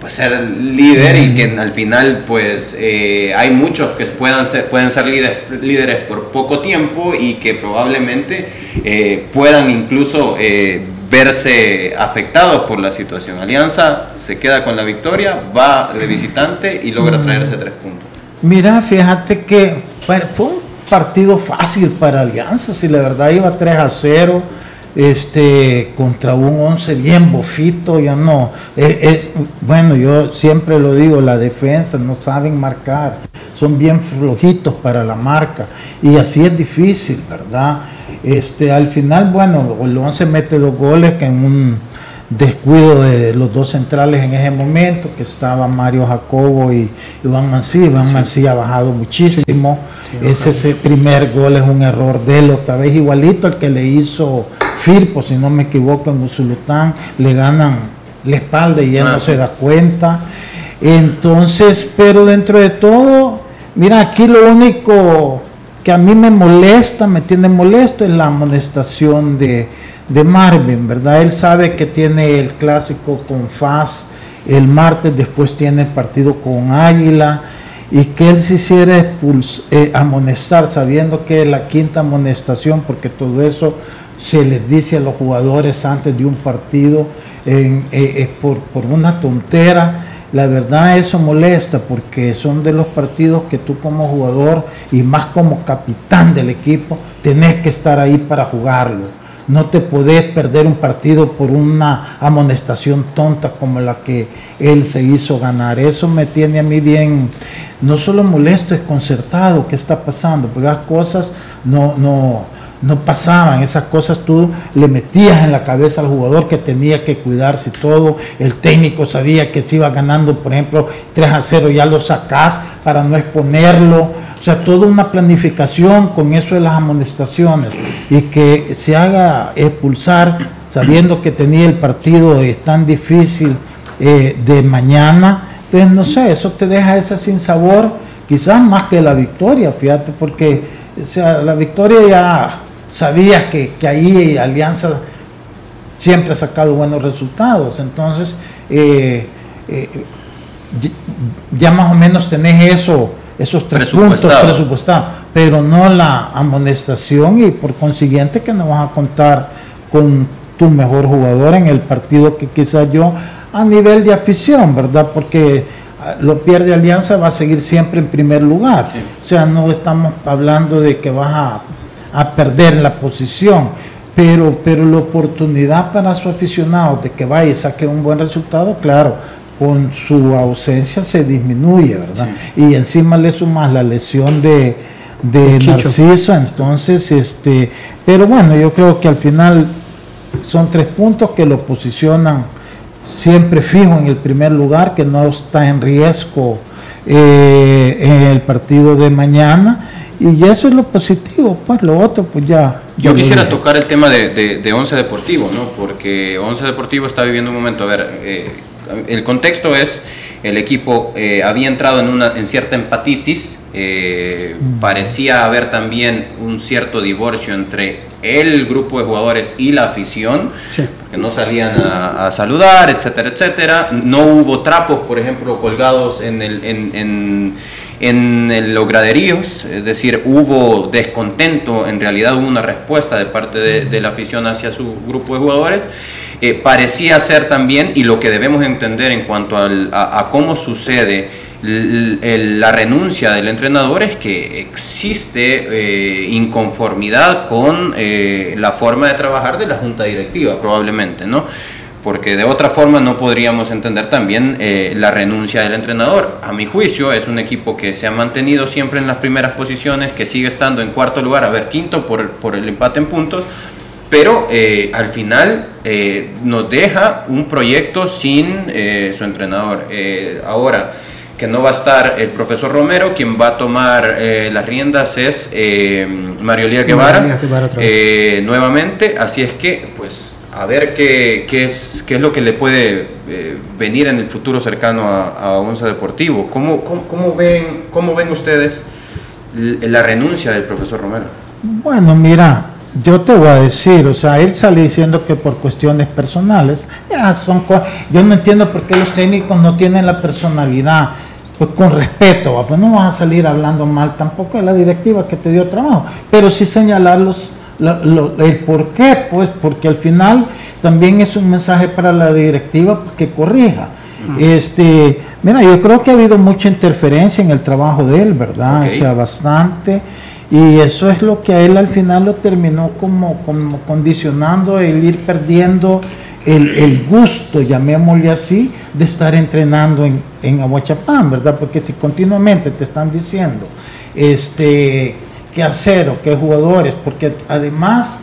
ser líder y que al final pues eh, hay muchos que puedan ser, pueden ser líderes, líderes por poco tiempo y que probablemente eh, puedan incluso eh, verse afectados por la situación. Alianza se queda con la victoria, va de visitante y logra traerse tres puntos. Mira, fíjate que fue, fue un partido fácil para Alianza, si la verdad iba 3 a 0, este, contra un 11 bien bofito, ya no. es- bueno, yo siempre lo digo, la defensa no saben marcar, son bien flojitos para la marca, y así es difícil, ¿verdad? Este, al final, bueno, el 11 mete dos goles que en un descuido de los dos centrales en ese momento, que estaba Mario Jacobo y Iván Mancilla. Iván Mancilla ha bajado muchísimo. ese, ese primer gol es un error de él, otra vez igualito al que le hizo Firpo, si no me equivoco, en Usulután. Le ganan la espalda y él Ah, no sí. se da cuenta. Entonces, pero dentro de todo, mira, aquí lo único que a mí me molesta, me tiene molesto, es la amonestación de, de Marvin, ¿verdad? Él sabe que tiene el clásico con FAS el martes, después tiene el partido con Águila, y que él se hiciera eh, amonestar, sabiendo que es la quinta amonestación, porque todo eso se les dice a los jugadores antes de un partido eh, eh, por, por una tontera. La verdad eso molesta porque son de los partidos que tú como jugador y más como capitán del equipo tenés que estar ahí para jugarlo. No te podés perder un partido por una amonestación tonta como la que él se hizo ganar. Eso me tiene a mí bien, no solo molesto, es concertado. ¿Qué está pasando? Porque las cosas no, no, no pasaban, esas cosas tú le metías en la cabeza al jugador que tenía que cuidarse todo, el técnico sabía que se iba ganando, por ejemplo, 3 a 0, ya lo sacás para no exponerlo, o sea, toda una planificación con eso de las amonestaciones y que se haga expulsar sabiendo que tenía el partido eh, tan difícil eh, de mañana, entonces no sé, eso te deja ese sin sabor, quizás más que la victoria, fíjate, porque o sea, la victoria ya sabías que, que ahí Alianza siempre ha sacado buenos resultados, entonces eh, eh, ya más o menos tenés eso, esos tres puntos presupuestados, pero no la amonestación y por consiguiente que no vas a contar con tu mejor jugador en el partido que quizás yo a nivel de afición, ¿verdad? Porque ah, lo pierde Alianza va a seguir siempre en primer lugar. O sea, no estamos hablando de que vas a a perder la posición. Pero, pero la oportunidad para su aficionado de que vaya y saque un buen resultado, claro, con su ausencia se disminuye, ¿verdad? Y encima le sumas la lesión de, de Narciso, entonces, este, pero bueno, yo creo que al final son tres puntos que lo posicionan siempre fijo en el primer lugar, que no está en riesgo eh, en el partido de mañana y eso es lo positivo, pues lo otro, pues ya. Yo quisiera tocar el tema de, de, Once Deportivo, ¿no? Porque Once Deportivo está viviendo un momento, a ver, eh, el contexto es, el equipo eh, había entrado en, una, en cierta empatitis, eh, mm. parecía haber también un cierto divorcio entre el grupo de jugadores y la afición, que no salían a, saludar, etcétera, etcétera. No hubo trapos, por ejemplo, colgados en el... en en los graderíos, es decir, hubo descontento, en realidad hubo una respuesta de parte de, la afición hacia su grupo de jugadores. Eh, parecía ser también, y lo que debemos entender en cuanto a, cómo sucede la renuncia del entrenador es que existe eh, inconformidad con eh, la forma de trabajar de la junta directiva, probablemente, ¿no? Porque de otra forma no podríamos entender también eh, la renuncia del entrenador. A mi juicio es un equipo que se ha mantenido siempre en las primeras posiciones, que sigue estando en cuarto lugar, a ver, quinto por, por el empate en puntos, pero eh, al final eh, nos deja un proyecto sin su entrenador. ahora que no va a estar el profesor Romero, quien va a tomar las riendas es Mario Lía Guevara, nuevamente, así es que pues a ver qué, qué, es, qué es lo que le puede eh, venir en el futuro cercano a, a Onza Deportivo. ¿Cómo, cómo, ven, ¿Cómo ven ustedes la renuncia del profesor Romero? Bueno, mira, yo te voy a decir, o sea, él sale diciendo que por cuestiones personales, ya son yo no entiendo por qué los técnicos no tienen la personalidad, pues con respeto, pues no vas a salir hablando mal tampoco de la directiva que te dio trabajo, pero sí señalarlos el por qué, pues porque al final también es un mensaje para la directiva pues, que corrija. Este, mira, yo creo que ha habido mucha interferencia en el trabajo de él, ¿verdad? O sea, bastante. Y eso es lo que a él al final lo terminó como, como condicionando el ir perdiendo el, el, gusto, llamémosle así, de estar entrenando en, en Aguachapán, ¿verdad? Porque si continuamente te están diciendo, este, qué hacer o qué jugadores, porque además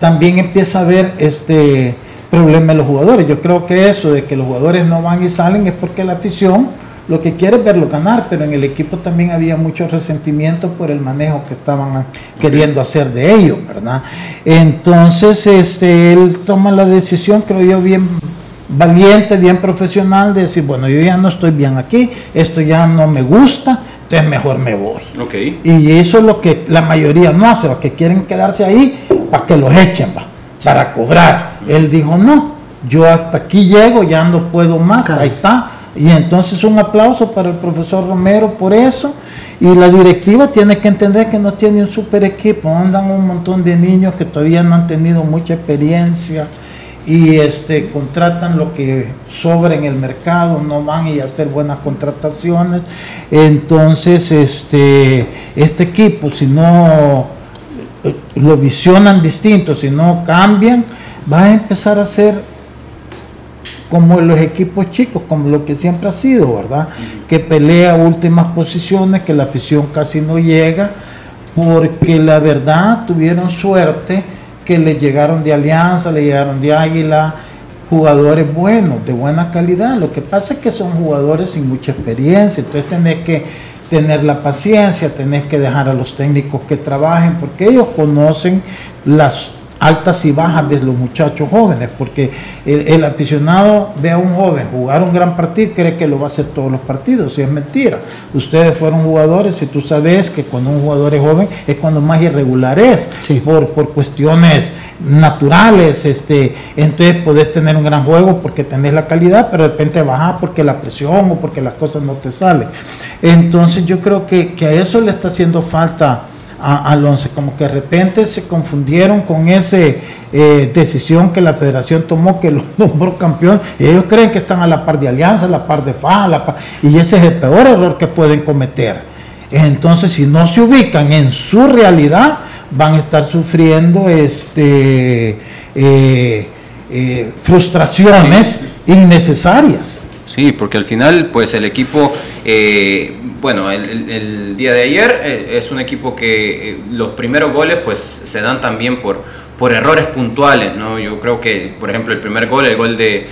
también empieza a haber este problema en los jugadores. Yo creo que eso de que los jugadores no van y salen es porque la afición lo que quiere es verlo ganar, pero en el equipo también había mucho resentimiento por el manejo que estaban queriendo hacer de ellos, ¿verdad? Entonces, este, él toma la decisión, creo yo, bien valiente, bien profesional, de decir, bueno, yo ya no estoy bien aquí, esto ya no me gusta, entonces mejor me voy. Okay. Y eso es lo que la mayoría no hace, que quieren quedarse ahí para que los echen, va, para cobrar. Él dijo, no, yo hasta aquí llego, ya no puedo más, ahí está. Y entonces un aplauso para el profesor Romero por eso. Y la directiva tiene que entender que no tiene un super equipo, andan un montón de niños que todavía no han tenido mucha experiencia y este, contratan lo que sobra en el mercado, no van a hacer buenas contrataciones. Entonces, este, este equipo, si no eh, lo visionan distinto, si no cambian, va a empezar a ser como los equipos chicos, como lo que siempre ha sido, ¿verdad? Que pelea últimas posiciones, que la afición casi no llega porque la verdad tuvieron suerte que le llegaron de Alianza, le llegaron de Águila, jugadores buenos, de buena calidad. Lo que pasa es que son jugadores sin mucha experiencia, entonces tenés que tener la paciencia, tenés que dejar a los técnicos que trabajen, porque ellos conocen las altas y bajas de los muchachos jóvenes, porque el, el aficionado ve a un joven jugar un gran partido, cree que lo va a hacer todos los partidos, y es mentira. Ustedes fueron jugadores y tú sabes que cuando un jugador es joven es cuando más irregular es, por, por cuestiones naturales, este, entonces podés tener un gran juego porque tenés la calidad, pero de repente baja porque la presión o porque las cosas no te salen. Entonces yo creo que, que a eso le está haciendo falta a- al 11, como que de repente se confundieron con esa decisión que la federación tomó, que lo nombró campeón, y ellos creen que están a la par de Alianza, a la par de FA, a la par- y ese es el peor error que pueden cometer. Entonces, si no se ubican en su realidad, van a estar sufriendo este, eh, eh, frustraciones innecesarias. Sí, porque al final, pues el equipo, eh, bueno, el, día de ayer eh, es un equipo que eh, los primeros goles, pues se dan también por, por errores puntuales, ¿no? Yo creo que, por ejemplo, el primer gol, el gol de,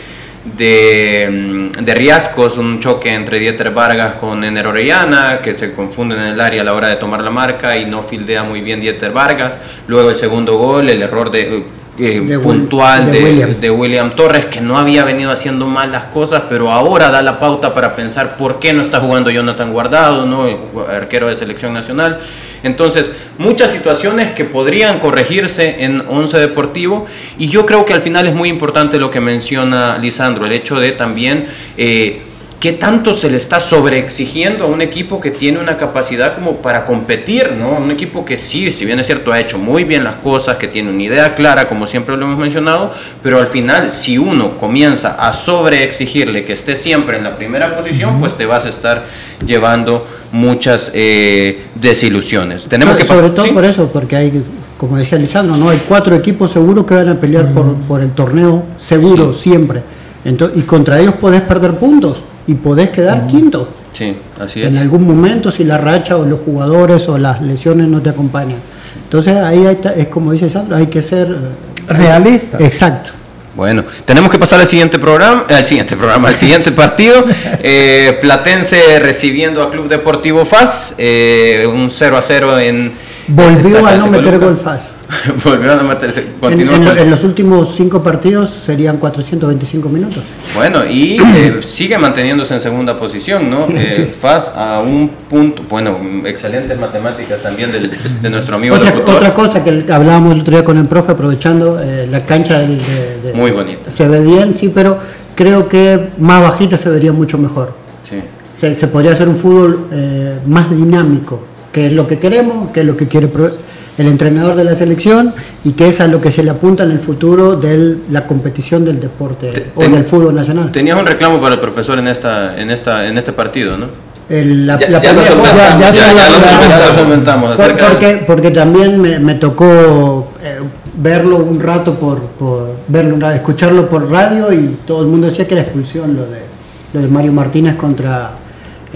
de, mm, Riascos, un choque entre Dieter Vargas con Ener Orellana, que se confunden en el área a la hora de tomar la marca y no fildea muy bien Dieter Vargas. Luego el segundo gol, el error de... eh, De puntual de de, William. de William Torres, que no había venido haciendo mal las cosas, pero ahora da la pauta para pensar por qué no está jugando Jonathan Guardado, ¿no? El arquero de selección nacional. Entonces, muchas situaciones que podrían corregirse en 11 Deportivo, y yo creo que al final es muy importante lo que menciona Lisandro, el hecho de también... eh, ¿Qué tanto se le está sobreexigiendo a un equipo que tiene una capacidad como para competir, ¿no? Un equipo que sí, si bien es cierto, ha hecho muy bien las cosas, que tiene una idea clara, como siempre lo hemos mencionado, pero al final, si uno comienza a sobreexigirle que esté siempre en la primera posición, pues te vas a estar llevando muchas eh, desilusiones. Tenemos que sobre todo ¿sí? por eso, porque hay, como decía Lisandro, no hay cuatro equipos seguros que van a pelear por, por el torneo seguro siempre. Entonces, y contra ellos podés perder puntos y podés quedar quinto. Sí, así es. En algún momento, si la racha o los jugadores o las lesiones no te acompañan. Entonces, ahí es como dice Sandro, hay que ser eh, Realistas. Exacto. Bueno, tenemos que pasar al siguiente programa, al siguiente programa, al siguiente partido. Eh, Platense recibiendo a Club Deportivo FAS, eh, un 0 a 0 en. Volvió a no meter gol fácil. Volvió a no meterse. En, continúa en con- en los últimos cinco partidos serían 425 minutos. Bueno, y eh, sigue manteniéndose en segunda posición, ¿no? Eh, Sí. FAS a un punto, bueno, excelentes matemáticas también del- de nuestro amigo Otra, locutor. otra cosa que hablábamos el otro día con el profe, aprovechando eh, la cancha del- de, de- Muy bonita. se ve bien, sí, pero creo que más bajita se vería mucho mejor. Sí. Se, se podría hacer un fútbol eh, más dinámico, que es lo que queremos, que es lo que quiere el entrenador de la selección y que es a lo que se le apunta en el futuro de la competición del deporte o ten- del fútbol nacional. Tenías un reclamo para el profesor en esta, en esta, en este partido, ¿no? El- la, Ya- la ya se lo solventamos, Por- porque, porque también me, me tocó eh, verlo un rato por, por verlo escucharlo por radio y todo el mundo decía que era expulsión lo de lo de Mario Martínez contra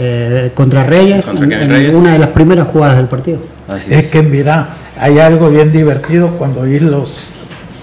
eh, contra Reyes Contra en, Kevin en Reyes. una de las primeras jugadas del partido. es que mira, hay algo bien divertido cuando oís los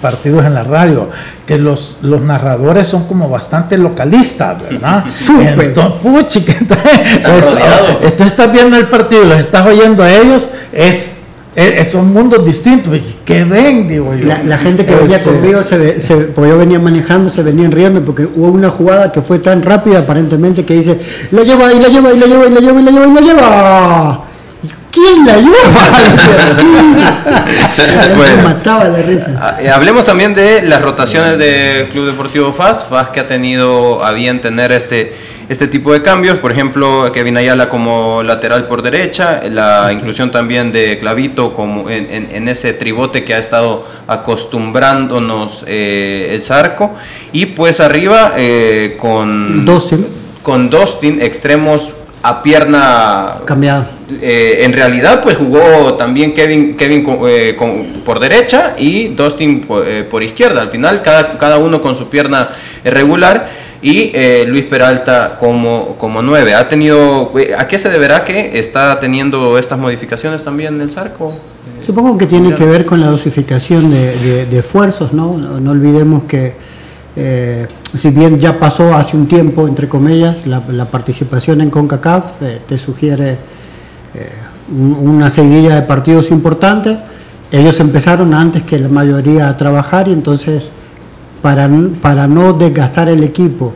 partidos en la radio, que los, los narradores son como bastante localistas, ¿verdad? Entonces, puchi, que rodeados. tú estás viendo el partido y los estás oyendo a ellos, es, es- son mundos distintos. ¿Qué ven? Digo yo. La, la gente que venía Este, conmigo, se, ve- se- porque yo venía manejando, se venían riendo porque hubo una jugada que fue tan rápida aparentemente que dice, la lleva y la lleva y la lleva y la lleva y la lleva y la lleva. ¿Y ¿Quién la lleva? Bueno. Mataba la risa. Ah, eh, Hablemos también de las rotaciones del Club Deportivo FAS. FAS que ha tenido a bien tener este, este tipo de cambios. Por ejemplo, Kevin Ayala como lateral por derecha. La inclusión también de Clavito como en, en- en ese tribote que ha estado acostumbrándonos eh, el Zarco. Y pues arriba eh, con, Dustin. con Dustin, extremos a pierna Cambiado. eh, en realidad, pues jugó también Kevin, Kevin eh, con- por derecha y Dustin po- eh, por, izquierda. Al final, cada, cada uno con su pierna regular. Y eh, Luis Peralta como, como 9. ¿Ha tenido, ¿A qué se deberá que está teniendo estas modificaciones también el Zarco? Supongo que tiene que ver con la dosificación de, de- de esfuerzos, ¿no? No, no olvidemos que eh, si bien ya pasó hace un tiempo, entre comillas, la, la participación en CONCACAF eh, te sugiere eh, un- una seguidilla de partidos importantes. Ellos empezaron antes que la mayoría a trabajar y entonces para, para no desgastar el equipo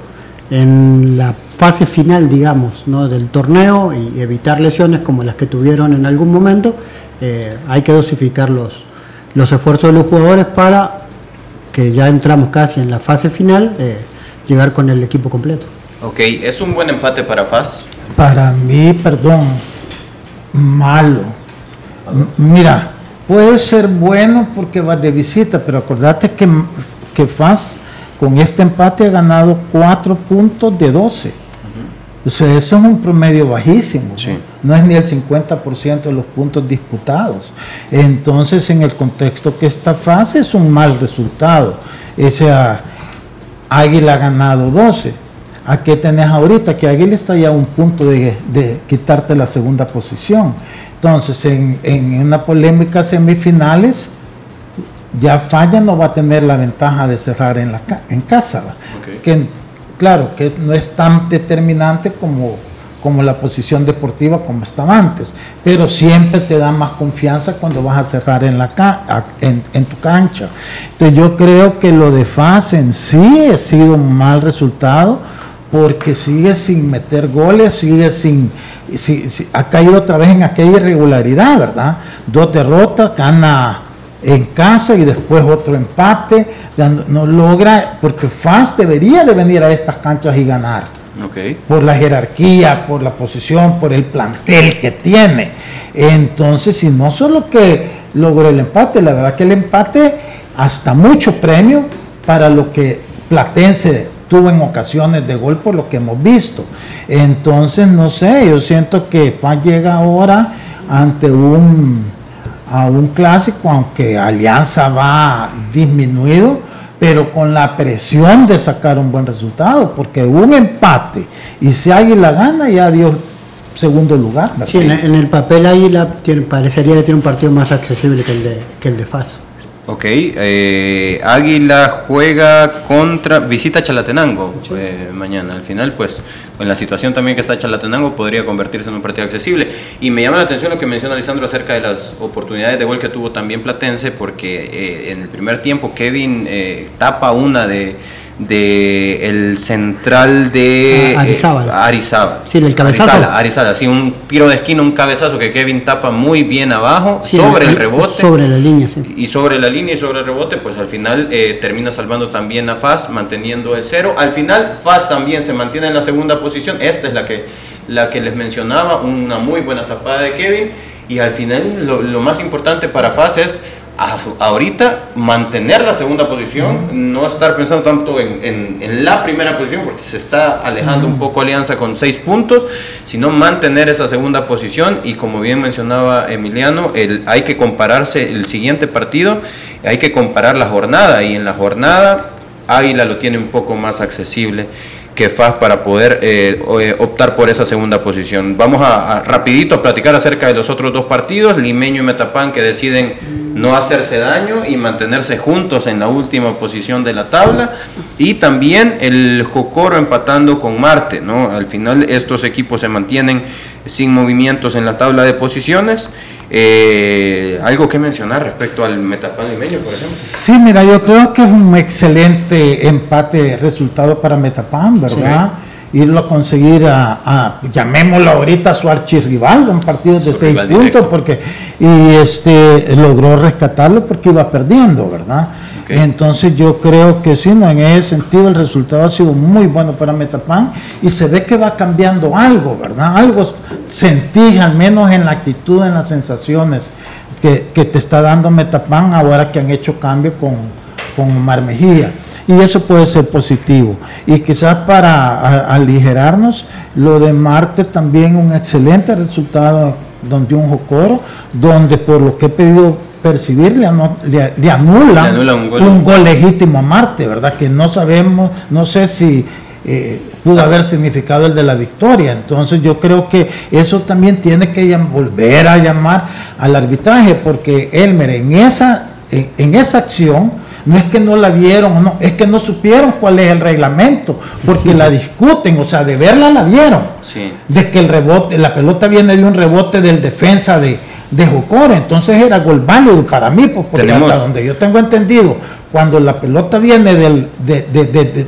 en la fase final, digamos, ¿no? del torneo y evitar lesiones como las que tuvieron en algún momento, eh, hay que dosificar los, los esfuerzos de los jugadores para que ya entramos casi en la fase final, eh, llegar con el equipo completo. Ok, es un buen empate para FAS. Para mí, perdón, malo. Mira, puede ser bueno porque vas de visita, pero acordate que, que FAS con este empate ha ganado 4 puntos de 12. O sea, eso es un promedio bajísimo. ¿no? No es ni el 50% de los puntos disputados. Entonces, en el contexto que esta fase es un mal resultado. O sea, Águila ha ganado 12. ¿A qué tenés ahorita? Que Águila está ya a un punto de, de quitarte la segunda posición. Entonces, en, en una polémica semifinales, ya Falla no va a tener la ventaja de cerrar en, la, en casa. Que, claro, que no es tan determinante como, como la posición deportiva como estaba antes, pero siempre te da más confianza cuando vas a cerrar en, la en, en tu cancha. Entonces yo creo que lo de FAS en sí ha sido un mal resultado porque sigue sin meter goles, sigue sin, si- si- ha caído otra vez en aquella irregularidad, ¿verdad? Dos derrotas, gana en casa y después otro empate, no, logra, porque FAS debería de venir a estas canchas y ganar, por la jerarquía, por la posición, por el plantel que tiene. Entonces, si no solo que logró el empate, la verdad que el empate hasta mucho premio para lo que Platense tuvo en ocasiones de gol por lo que hemos visto. Entonces, no sé, yo siento que FAS llega ahora ante un a un clásico, aunque Alianza va disminuido, pero con la presión de sacar un buen resultado, porque un empate y si Águila gana, ya dio segundo lugar. Sí, en, el papel Águila tiene, parecería que tiene un partido más accesible que el de, que el de FAS. Ok, eh, Águila juega contra, visita Chalatenango eh, mañana. Al final, pues, con la situación también que está Chalatenango, podría convertirse en un partido accesible. Y me llama la atención lo que menciona Lisandro acerca de las oportunidades de gol que tuvo también Platense, porque eh, en el primer tiempo Kevin eh, tapa una de, de el central de Ah, Arizábal. eh, Arizábal. Sí, el cabezazo. Arizala, Arizala, sí, un tiro de esquina, un cabezazo que Kevin tapa muy bien abajo, Sí, sobre el el- rebote Sobre la línea, sí. y sobre la línea y sobre el rebote, pues al final eh, termina salvando también a Faz, manteniendo el cero. Al final, Faz también se mantiene en la segunda posición. Esta es la que, la que les mencionaba, una muy buena tapada de Kevin. Y al final, lo, lo más importante para Faz es ahorita mantener la segunda posición, no estar pensando tanto en, en- en la primera posición, porque se está alejando un poco Alianza con seis puntos, sino mantener esa segunda posición. Y como bien mencionaba Emiliano, el, hay que compararse el siguiente partido, hay que comparar la jornada, y en la jornada Águila lo tiene un poco más accesible que FAS para poder eh, eh, optar por esa segunda posición. Vamos a, a rapidito a platicar acerca de los otros dos partidos, Limeño y Metapán que deciden no hacerse daño y mantenerse juntos en la última posición de la tabla y también el Jocoro empatando con Marte, ¿no? Al final estos equipos se mantienen sin movimientos en la tabla de posiciones. Eh, algo que mencionar respecto al Metapán Limeño, por ejemplo. Sí, mira, yo creo que es un excelente empate resultado para Metapan, ¿verdad? Irlo a conseguir a, a- llamémoslo ahorita, a su archirrival, un partido de Su seis puntos, directo. porque, y este logró rescatarlo porque iba perdiendo, ¿verdad? Entonces yo creo que sí, no, en ese sentido el resultado ha sido muy bueno para Metapan y se ve que va cambiando algo, ¿verdad? Algo sentí al menos en la actitud, en las sensaciones que, que te está dando Metapan ahora que han hecho cambio con, con Omar Mejía. Y eso puede ser positivo. Y quizás para aligerarnos, lo de Marte también un excelente resultado donde un Jocoro, donde por lo que he pedido percibir le, anu- le- le anulan Le anulan un gol. un gol legítimo a Marte, ¿verdad? Que no sabemos, no sé si eh, pudo haber significado el de la victoria. Entonces yo creo que eso también tiene que volver a llamar al arbitraje, porque Elmer en esa, en, esa acción no es que no la vieron, no, es que no supieron cuál es el reglamento, porque la discuten, o sea, de verla la vieron. De que el rebote, la pelota viene de un rebote del defensa de, de Jocora, entonces era gol válido para mí, pues, porque hasta donde yo tengo entendido, cuando la pelota viene del,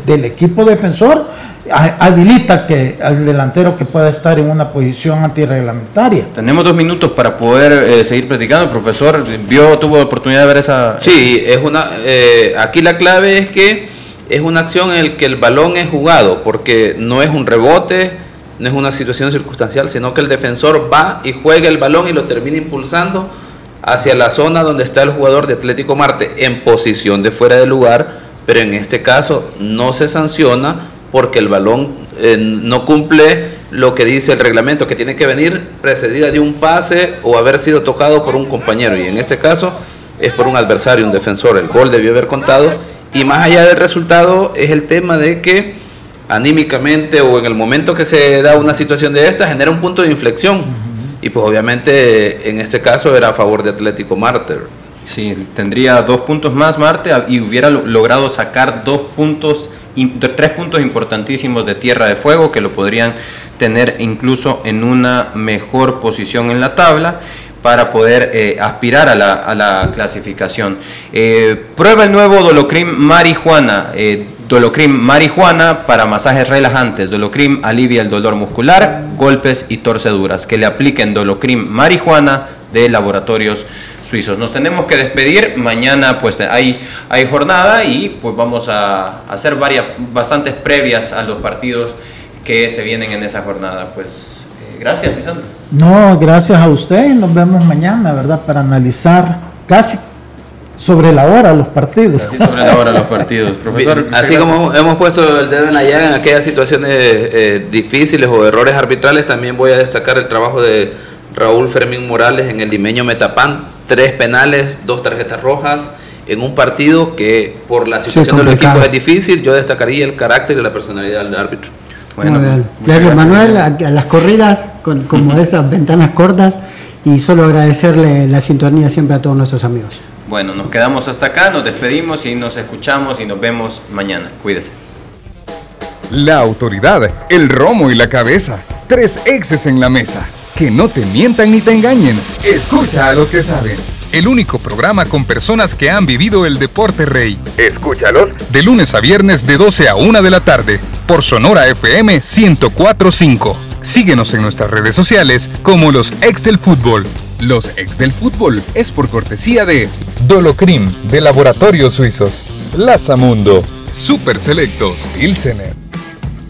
del equipo defensor, habilita que al delantero que pueda estar en una posición antirreglamentaria. Tenemos dos minutos para poder eh, seguir platicando, profesor. ¿Vio, tuvo oportunidad de ver esa? Sí, es una. Eh, aquí la clave es que es una acción en la que el balón es jugado, porque no es un rebote no es una situación circunstancial, sino que el defensor va y juega el balón y lo termina impulsando hacia la zona donde está el jugador de Atlético Marte en posición de fuera de lugar, pero en este caso no se sanciona porque el balón eh, no cumple lo que dice el reglamento, que tiene que venir precedida de un pase o haber sido tocado por un compañero, y en este caso es por un adversario, un defensor, el gol debió haber contado, y más allá del resultado es el tema de que anímicamente o en el momento que se da una situación de esta, genera un punto de inflexión. Y pues obviamente en este caso era a favor de Atlético Marte. Sí, tendría dos puntos más Marte y hubiera logrado sacar dos puntos, tres puntos importantísimos de Tierra de Fuego que lo podrían tener incluso en una mejor posición en la tabla para poder eh, aspirar a la, clasificación. Eh, prueba el nuevo Dolocrim marihuana. Eh, Dolocrim marihuana para masajes relajantes. Dolocrim alivia el dolor muscular, golpes y torceduras. Que le apliquen Dolocrim marihuana de laboratorios suizos. Nos tenemos que despedir. Mañana pues hay, hay jornada y pues vamos a hacer varias, bastantes previas a los partidos que se vienen en esa jornada. Pues eh, gracias, Lisandro. No, gracias a usted. Nos vemos mañana, ¿verdad? Para analizar casi sobre la hora los partidos. Así sobre la hora los partidos, profesor. Así como hemos puesto el dedo en la llaga en aquellas situaciones eh, difíciles o errores arbitrales, también voy a destacar el trabajo de Raúl Fermín Morales en el limeño Metapán. Tres penales, dos tarjetas rojas en un partido que por la situación de los equipos es difícil. Yo destacaría el carácter y la personalidad del árbitro. Bueno, gracias Manuel. A, las corridas, con, como esas ventanas cortas, y solo agradecerle la sintonía siempre a todos nuestros amigos. Bueno, nos quedamos hasta acá, nos despedimos y nos escuchamos y nos vemos mañana. Cuídese. La autoridad, el romo y la cabeza. Tres exes en la mesa. Que no te mientan ni te engañen. Escucha a los que saben. El único programa con personas que han vivido el deporte rey. Escúchalos. De lunes a viernes de 12 a 1 de la tarde. Por Sonora FM 1045. Síguenos en nuestras redes sociales como los ex del fútbol. Los ex del fútbol es por cortesía de Dolocrim de Laboratorios Suizos, Lazamundo, Super Selectos, Pilsener.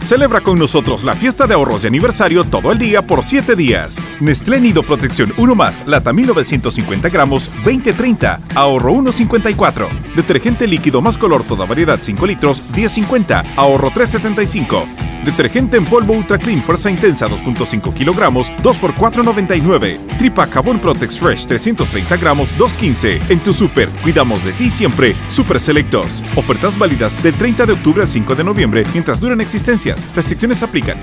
Celebra con nosotros la fiesta de ahorros de aniversario todo el día por 7 días. Nestlé Nido Protección 1 más, lata 1950 gramos, 20.30, ahorro 1.54. Detergente líquido más color toda variedad 5 litros, 10.50, ahorro 3.75. Detergente en polvo Ultra Clean Fuerza Intensa 2.5 kilogramos, 2 por 4.99. Tripa Jabón Protex Fresh 330 gramos, 2.15. En tu super, cuidamos de ti siempre. Super Selectos. Ofertas válidas del 30 de octubre al 5 de noviembre mientras duran existencias. Restricciones aplican.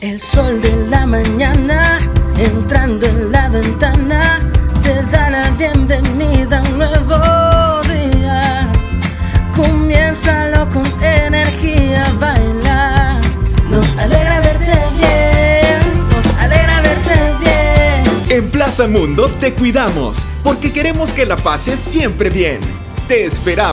El sol de la mañana entrando en la ventana Plaza Mundo te cuidamos, porque queremos que la pases siempre bien. Te esperamos.